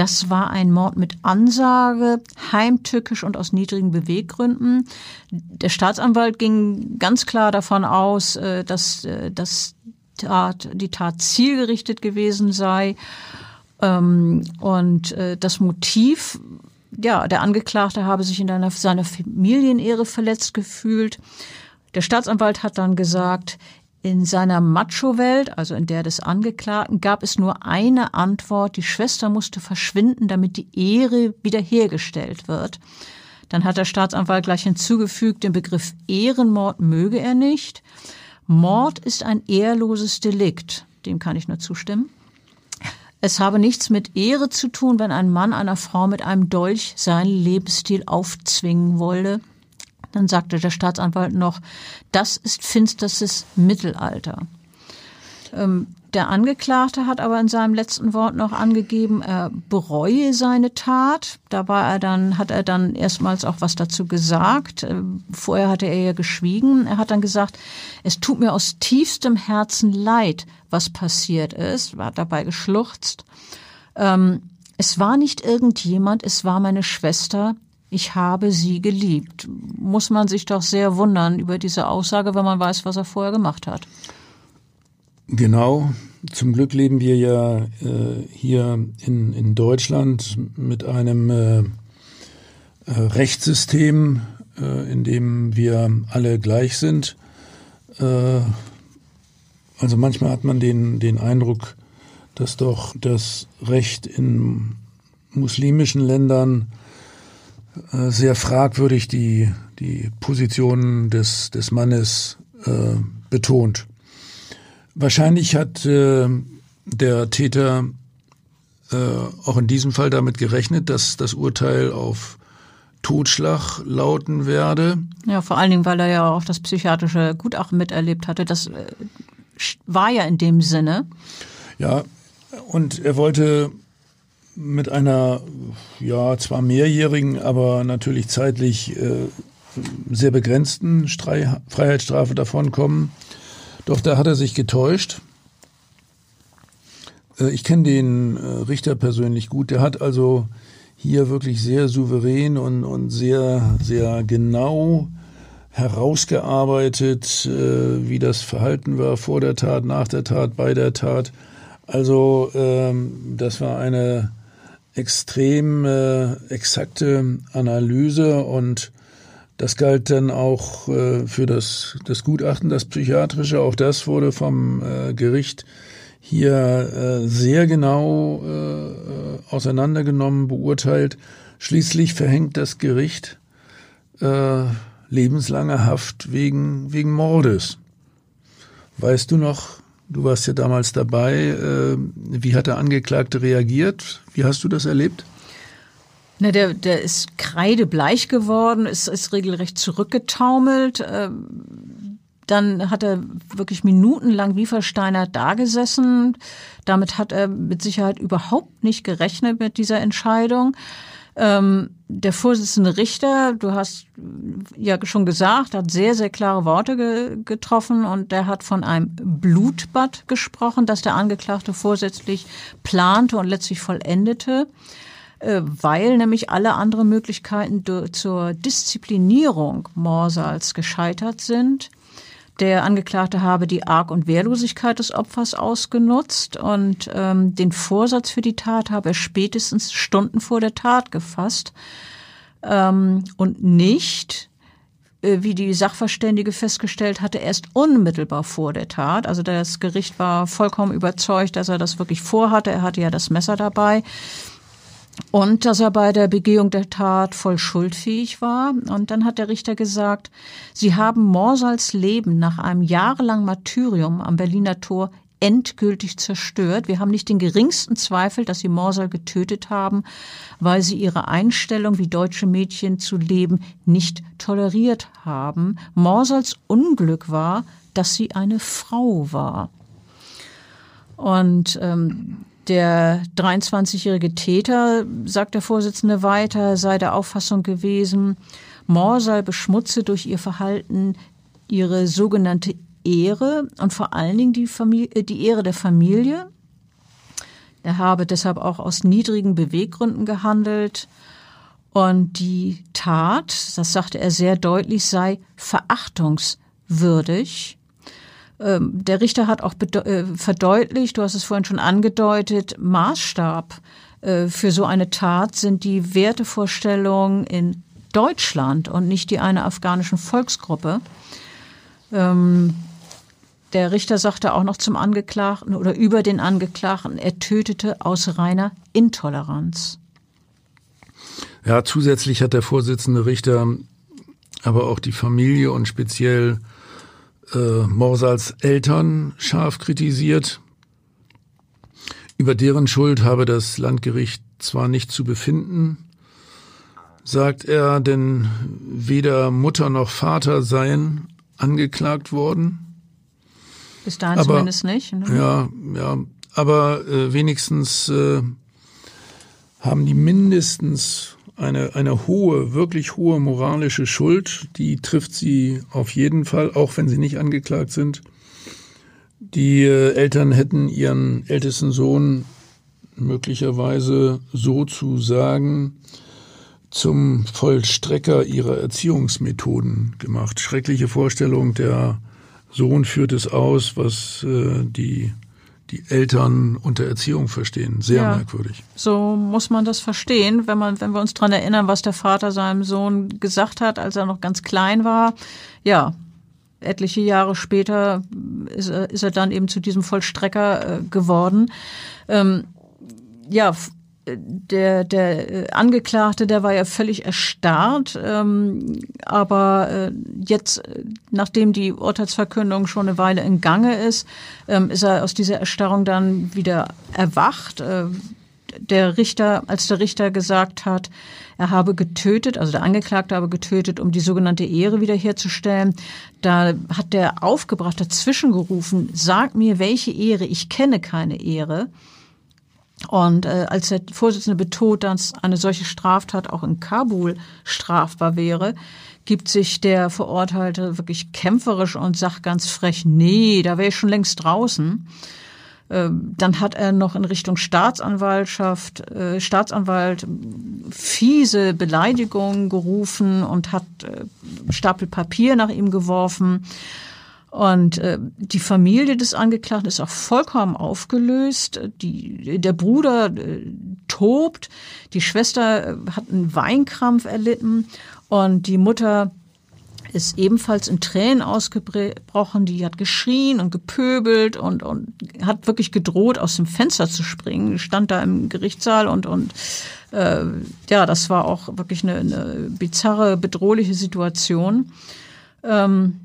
das war ein Mord mit Ansage, heimtückisch und aus niedrigen Beweggründen. Der Staatsanwalt ging ganz klar davon aus, äh, dass, äh, dass die Tat zielgerichtet gewesen sei. Ähm, und äh, das Motiv, ja, der Angeklagte habe sich in seiner Familienehre verletzt gefühlt. Der Staatsanwalt hat dann gesagt, in seiner Macho-Welt, also in der des Angeklagten, gab es nur eine Antwort. Die Schwester musste verschwinden, damit die Ehre wiederhergestellt wird. Dann hat der Staatsanwalt gleich hinzugefügt, den Begriff Ehrenmord möge er nicht. Mord ist ein ehrloses Delikt. Dem kann ich nur zustimmen. Es habe nichts mit Ehre zu tun, wenn ein Mann einer Frau mit einem Dolch seinen Lebensstil aufzwingen wolle. Dann sagte der Staatsanwalt noch, das ist finsterstes Mittelalter. Ähm, der Angeklagte hat aber in seinem letzten Wort noch angegeben, er bereue seine Tat. Da war er dann, hat er dann erstmals auch was dazu gesagt. Ähm, vorher hatte er ja geschwiegen. Er hat dann gesagt, es tut mir aus tiefstem Herzen leid, was passiert ist. Hat dabei geschluchzt. Ähm, es war nicht irgendjemand, es war meine Schwester, ich habe sie geliebt. Muss man sich doch sehr wundern über diese Aussage, wenn man weiß, was er vorher gemacht hat. Genau. Zum Glück leben wir ja äh, hier in, in Deutschland mit einem äh, äh, Rechtssystem, äh, in dem wir alle gleich sind. Äh, also manchmal hat man den, den Eindruck, dass doch das Recht in muslimischen Ländern äh, sehr fragwürdig die, die Position des, des Mannes äh, betont. Wahrscheinlich hat äh, der Täter äh, auch in diesem Fall damit gerechnet, dass das Urteil auf Totschlag lauten werde. Ja, vor allen Dingen, weil er ja auch das psychiatrische Gutachten miterlebt hatte. Das äh, war ja in dem Sinne. Ja, und er wollte mit einer, ja, zwar mehrjährigen, aber natürlich zeitlich äh, sehr begrenzten Strei Freiheitsstrafe davonkommen. Doch da hat er sich getäuscht. Äh, ich kenne den äh, Richter persönlich gut. Der hat also hier wirklich sehr souverän und, und sehr, sehr genau herausgearbeitet, äh, wie das Verhalten war vor der Tat, nach der Tat, bei der Tat. Also ähm, das war eine extrem äh, exakte Analyse und das galt dann auch äh, für das, das Gutachten, das psychiatrische. Auch das wurde vom äh, Gericht hier äh, sehr genau äh, auseinandergenommen, beurteilt. Schließlich verhängt das Gericht äh, lebenslange Haft wegen, wegen Mordes. Weißt du noch, Du warst ja damals dabei. Äh, wie hat der Angeklagte reagiert? Wie hast du das erlebt? Na, der, der ist kreidebleich geworden, ist, ist regelrecht zurückgetaumelt. Ähm, dann hat er wirklich minutenlang wie versteinert dagesessen. Damit hat er mit Sicherheit überhaupt nicht gerechnet mit dieser Entscheidung. Ähm, der Vorsitzende Richter, du hast ja schon gesagt, hat sehr, sehr klare Worte ge getroffen und der hat von einem Blutbad gesprochen, das der Angeklagte vorsätzlich plante und letztlich vollendete, äh, weil nämlich alle anderen Möglichkeiten zur Disziplinierung Morsals gescheitert sind. Der Angeklagte habe die Arg- und Wehrlosigkeit des Opfers ausgenutzt und ähm, den Vorsatz für die Tat habe er spätestens Stunden vor der Tat gefasst ähm, und nicht, äh, wie die Sachverständige festgestellt hatte, erst unmittelbar vor der Tat. Also das Gericht war vollkommen überzeugt, dass er das wirklich vorhatte. Er hatte ja das Messer dabei und dass er bei der Begehung der Tat voll schuldfähig war. Und dann hat der Richter gesagt, Sie haben Morsals Leben nach einem jahrelangen Martyrium am Berliner Tor endgültig zerstört. Wir haben nicht den geringsten Zweifel, dass sie Morsal getötet haben, weil sie ihre Einstellung, wie deutsche Mädchen zu leben, nicht toleriert haben. Morsals Unglück war, dass sie eine Frau war. Und ähm, der 23-jährige Täter, sagt der Vorsitzende weiter, sei der Auffassung gewesen, Morsal beschmutze durch ihr Verhalten ihre sogenannte Ehre und vor allen Dingen die, Familie, äh, die Ehre der Familie. Er habe deshalb auch aus niedrigen Beweggründen gehandelt. Und die Tat, das sagte er sehr deutlich, sei verachtungswürdig. Ähm, der Richter hat auch äh, verdeutlicht, du hast es vorhin schon angedeutet, Maßstab äh, für so eine Tat sind die Wertevorstellungen in Deutschland und nicht die einer afghanischen Volksgruppe. Ähm, der Richter sagte auch noch zum Angeklagten oder über den Angeklagten, er tötete aus reiner Intoleranz. Ja, zusätzlich hat der Vorsitzende Richter aber auch die Familie und speziell äh, Morsals Eltern scharf kritisiert. Über deren Schuld habe das Landgericht zwar nicht zu befinden, sagt er, denn weder Mutter noch Vater seien angeklagt worden. Bis dahin aber, zumindest nicht. Ne? Ja, ja, aber äh, wenigstens äh, haben die mindestens eine, eine hohe, wirklich hohe moralische Schuld, die trifft sie auf jeden Fall, auch wenn sie nicht angeklagt sind. Die äh, Eltern hätten ihren ältesten Sohn möglicherweise sozusagen zum Vollstrecker ihrer Erziehungsmethoden gemacht. Schreckliche Vorstellung, der Sohn führt es aus, was äh, die die Eltern unter Erziehung verstehen. Sehr ja, merkwürdig. So muss man das verstehen, wenn man, wenn wir uns dran erinnern, was der Vater seinem Sohn gesagt hat, als er noch ganz klein war. Ja, etliche Jahre später ist er, ist er dann eben zu diesem Vollstrecker äh, geworden. Ähm, ja, der, der äh, Angeklagte, der war ja völlig erstarrt, ähm, aber äh, jetzt, nachdem die Urteilsverkündung schon eine Weile in Gange ist, ähm, ist er aus dieser Erstarrung dann wieder erwacht. Äh, der Richter, als der Richter gesagt hat, er habe getötet, also der Angeklagte habe getötet, um die sogenannte Ehre wiederherzustellen, da hat der Aufgebracht dazwischen gerufen, sag mir, welche Ehre, ich kenne keine Ehre. Und äh, als der Vorsitzende betont, dass eine solche Straftat auch in Kabul strafbar wäre, gibt sich der Verurteilte wirklich kämpferisch und sagt ganz frech, nee, da wäre ich schon längst draußen. Ähm, dann hat er noch in Richtung Staatsanwaltschaft, äh, Staatsanwalt fiese Beleidigungen gerufen und hat äh, Stapel Papier nach ihm geworfen. Und äh, die Familie des Angeklagten ist auch vollkommen aufgelöst. Die, der Bruder äh, tobt, die Schwester äh, hat einen Weinkrampf erlitten und die Mutter ist ebenfalls in Tränen ausgebrochen. Die hat geschrien und gepöbelt und, und hat wirklich gedroht, aus dem Fenster zu springen. Stand da im Gerichtssaal und, und äh, ja, das war auch wirklich eine, eine bizarre, bedrohliche Situation. Ähm,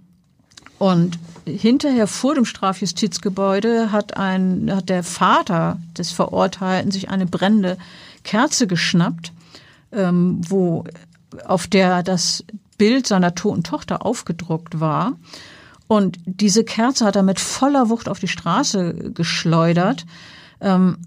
und hinterher vor dem Strafjustizgebäude hat ein, hat der Vater des Verurteilten sich eine brennende Kerze geschnappt, ähm, wo, auf der das Bild seiner toten Tochter aufgedruckt war. Und diese Kerze hat er mit voller Wucht auf die Straße geschleudert. Ähm,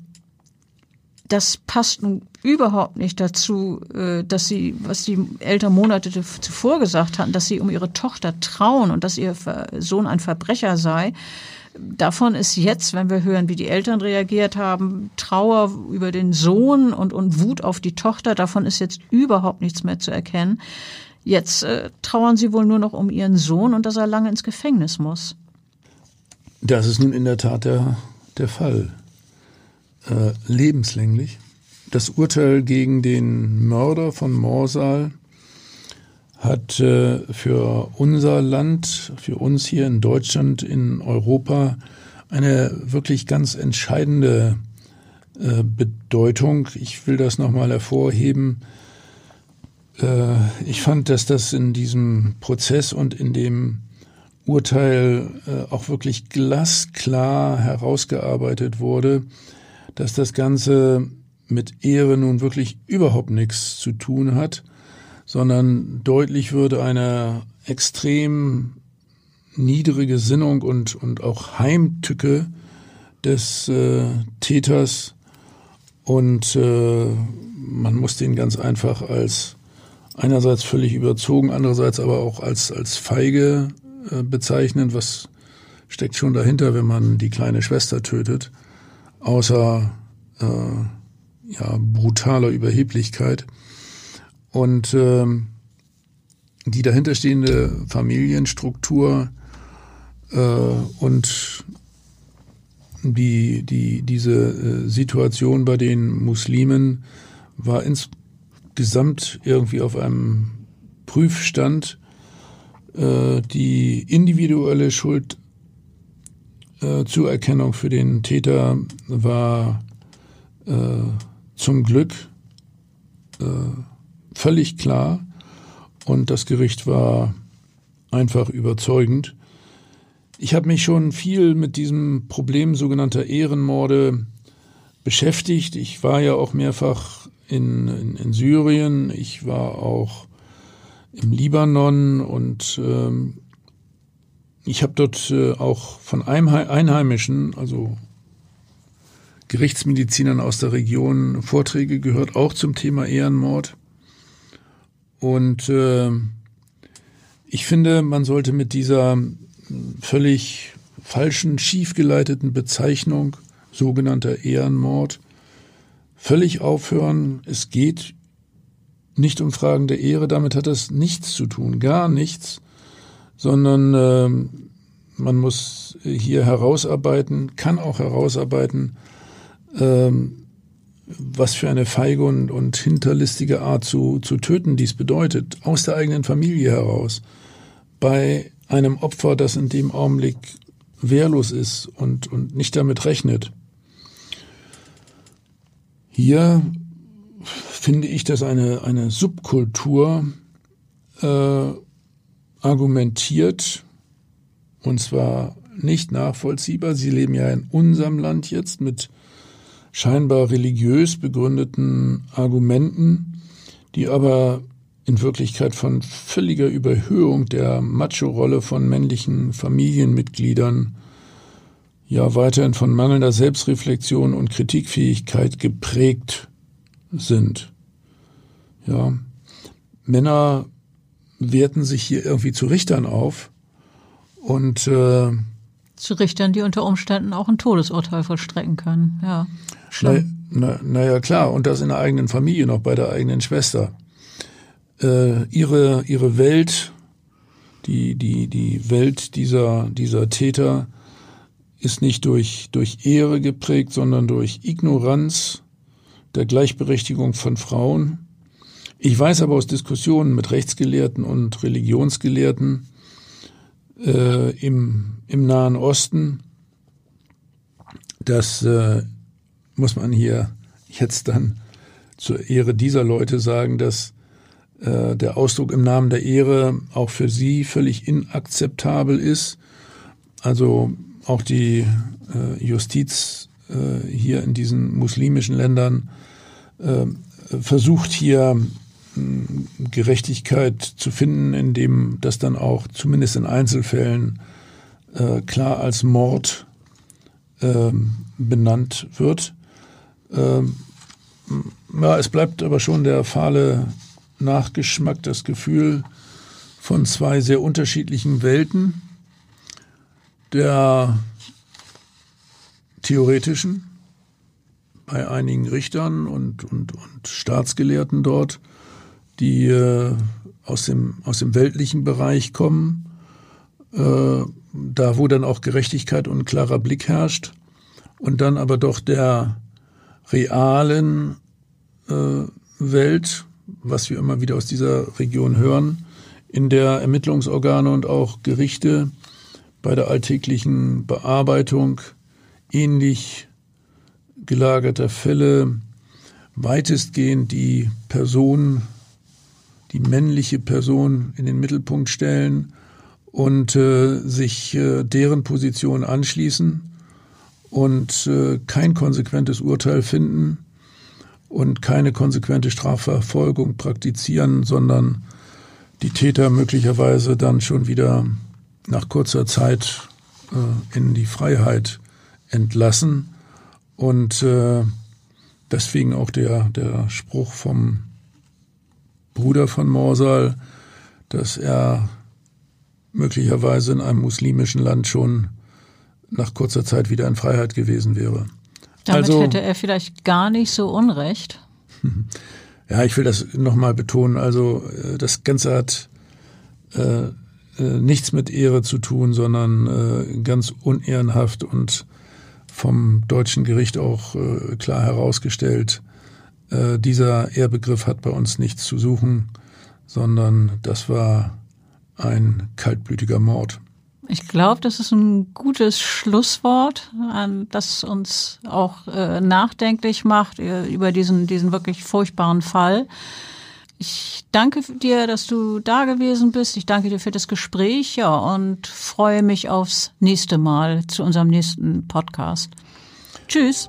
das passt nun überhaupt nicht dazu, äh, dass sie, was die Eltern Monate zuvor gesagt hatten, dass sie um ihre Tochter trauen und dass ihr Sohn ein Verbrecher sei. Davon ist jetzt, wenn wir hören, wie die Eltern reagiert haben, Trauer über den Sohn und, und Wut auf die Tochter, davon ist jetzt überhaupt nichts mehr zu erkennen. Jetzt äh, trauern sie wohl nur noch um ihren Sohn und dass er lange ins Gefängnis muss. Das ist nun in der Tat der, der Fall. Äh, lebenslänglich. Das Urteil gegen den Mörder von Morsal hat äh, für unser Land, für uns hier in Deutschland, in Europa eine wirklich ganz entscheidende äh, Bedeutung. Ich will das nochmal hervorheben. Äh, ich fand, dass das in diesem Prozess und in dem Urteil äh, auch wirklich glasklar herausgearbeitet wurde, dass das Ganze mit Ehre nun wirklich überhaupt nichts zu tun hat, sondern deutlich würde eine extrem niedrige Gesinnung und, und auch Heimtücke des äh, Täters und äh, man muss den ganz einfach als einerseits völlig überzogen, andererseits aber auch als, als feige äh, bezeichnen. Was steckt schon dahinter, wenn man die kleine Schwester tötet? Außer äh, ja, brutaler Überheblichkeit. Und ähm, die dahinterstehende Familienstruktur äh, und die, die, diese äh, Situation bei den Muslimen war insgesamt irgendwie auf einem Prüfstand. Äh, die individuelle Schuldzuerkennung äh, für den Täter war äh, zum Glück äh, völlig klar und das Gericht war einfach überzeugend. Ich habe mich schon viel mit diesem Problem sogenannter Ehrenmorde beschäftigt. Ich war ja auch mehrfach in, in, in Syrien, ich war auch im Libanon und ähm, ich habe dort äh, auch von Einheimischen, also Gerichtsmedizinern aus der Region, Vorträge gehört, auch zum Thema Ehrenmord. Und äh, ich finde, man sollte mit dieser völlig falschen, schiefgeleiteten Bezeichnung sogenannter Ehrenmord völlig aufhören. Es geht nicht um Fragen der Ehre, damit hat das nichts zu tun, gar nichts, sondern äh, man muss hier herausarbeiten, kann auch herausarbeiten, äh, was für eine feige und, und hinterlistige Art zu, zu töten dies bedeutet, aus der eigenen Familie heraus, bei einem Opfer, das in dem Augenblick wehrlos ist und, und nicht damit rechnet. Hier finde ich, dass eine, eine Subkultur äh, argumentiert, und zwar nicht nachvollziehbar. Sie leben ja in unserem Land jetzt mit scheinbar religiös begründeten Argumenten, die aber in Wirklichkeit von völliger Überhöhung der Macho-Rolle von männlichen Familienmitgliedern, ja weiterhin von mangelnder Selbstreflexion und Kritikfähigkeit geprägt sind. Ja, Männer werten sich hier irgendwie zu Richtern auf und äh, zu Richtern, die unter Umständen auch ein Todesurteil vollstrecken können. Ja, schlimm. Na, na, na klar, und das in der eigenen Familie noch bei der eigenen Schwester äh, ihre, ihre Welt, die, die, die Welt dieser, dieser Täter ist nicht durch, durch Ehre geprägt, sondern durch Ignoranz der Gleichberechtigung von Frauen. Ich weiß aber aus Diskussionen mit Rechtsgelehrten und Religionsgelehrten äh, im, im Nahen Osten, dass äh, muss man hier jetzt dann zur Ehre dieser Leute sagen, dass äh, der Ausdruck im Namen der Ehre auch für sie völlig inakzeptabel ist. Also auch die äh, Justiz äh, hier in diesen muslimischen Ländern äh, versucht hier Gerechtigkeit zu finden, indem das dann auch zumindest in Einzelfällen äh, klar als Mord äh, benannt wird. Ähm, ja, es bleibt aber schon der fahle Nachgeschmack, das Gefühl von zwei sehr unterschiedlichen Welten. Der theoretischen bei einigen Richtern und, und, und Staatsgelehrten dort, die äh, aus, dem, aus dem weltlichen Bereich kommen, äh, da wo dann auch Gerechtigkeit und ein klarer Blick herrscht, und dann aber doch der realen äh, Welt, was wir immer wieder aus dieser Region hören, in der Ermittlungsorgane und auch Gerichte bei der alltäglichen Bearbeitung ähnlich gelagerter Fälle weitestgehend die Person, die männliche Person in den Mittelpunkt stellen und äh, sich äh, deren Position anschließen und äh, kein konsequentes Urteil finden und keine konsequente Strafverfolgung praktizieren, sondern die Täter möglicherweise dann schon wieder nach kurzer Zeit äh, in die Freiheit entlassen. Und äh, deswegen auch der, der Spruch vom Bruder von Morsal, dass er möglicherweise in einem muslimischen Land schon nach kurzer Zeit wieder in Freiheit gewesen wäre. Damit also, hätte er vielleicht gar nicht so Unrecht. (laughs) Ja, ich will das nochmal betonen. Also äh, das Ganze hat äh, äh, nichts mit Ehre zu tun, sondern äh, ganz unehrenhaft und vom deutschen Gericht auch äh, klar herausgestellt. Äh, dieser Ehrbegriff hat bei uns nichts zu suchen, sondern das war ein kaltblütiger Mord. Ich glaube, das ist ein gutes Schlusswort, das uns auch äh, nachdenklich macht äh, über diesen, diesen wirklich furchtbaren Fall. Ich danke dir, dass du da gewesen bist. Ich danke dir für das Gespräch ja, und freue mich aufs nächste Mal zu unserem nächsten Podcast. Tschüss.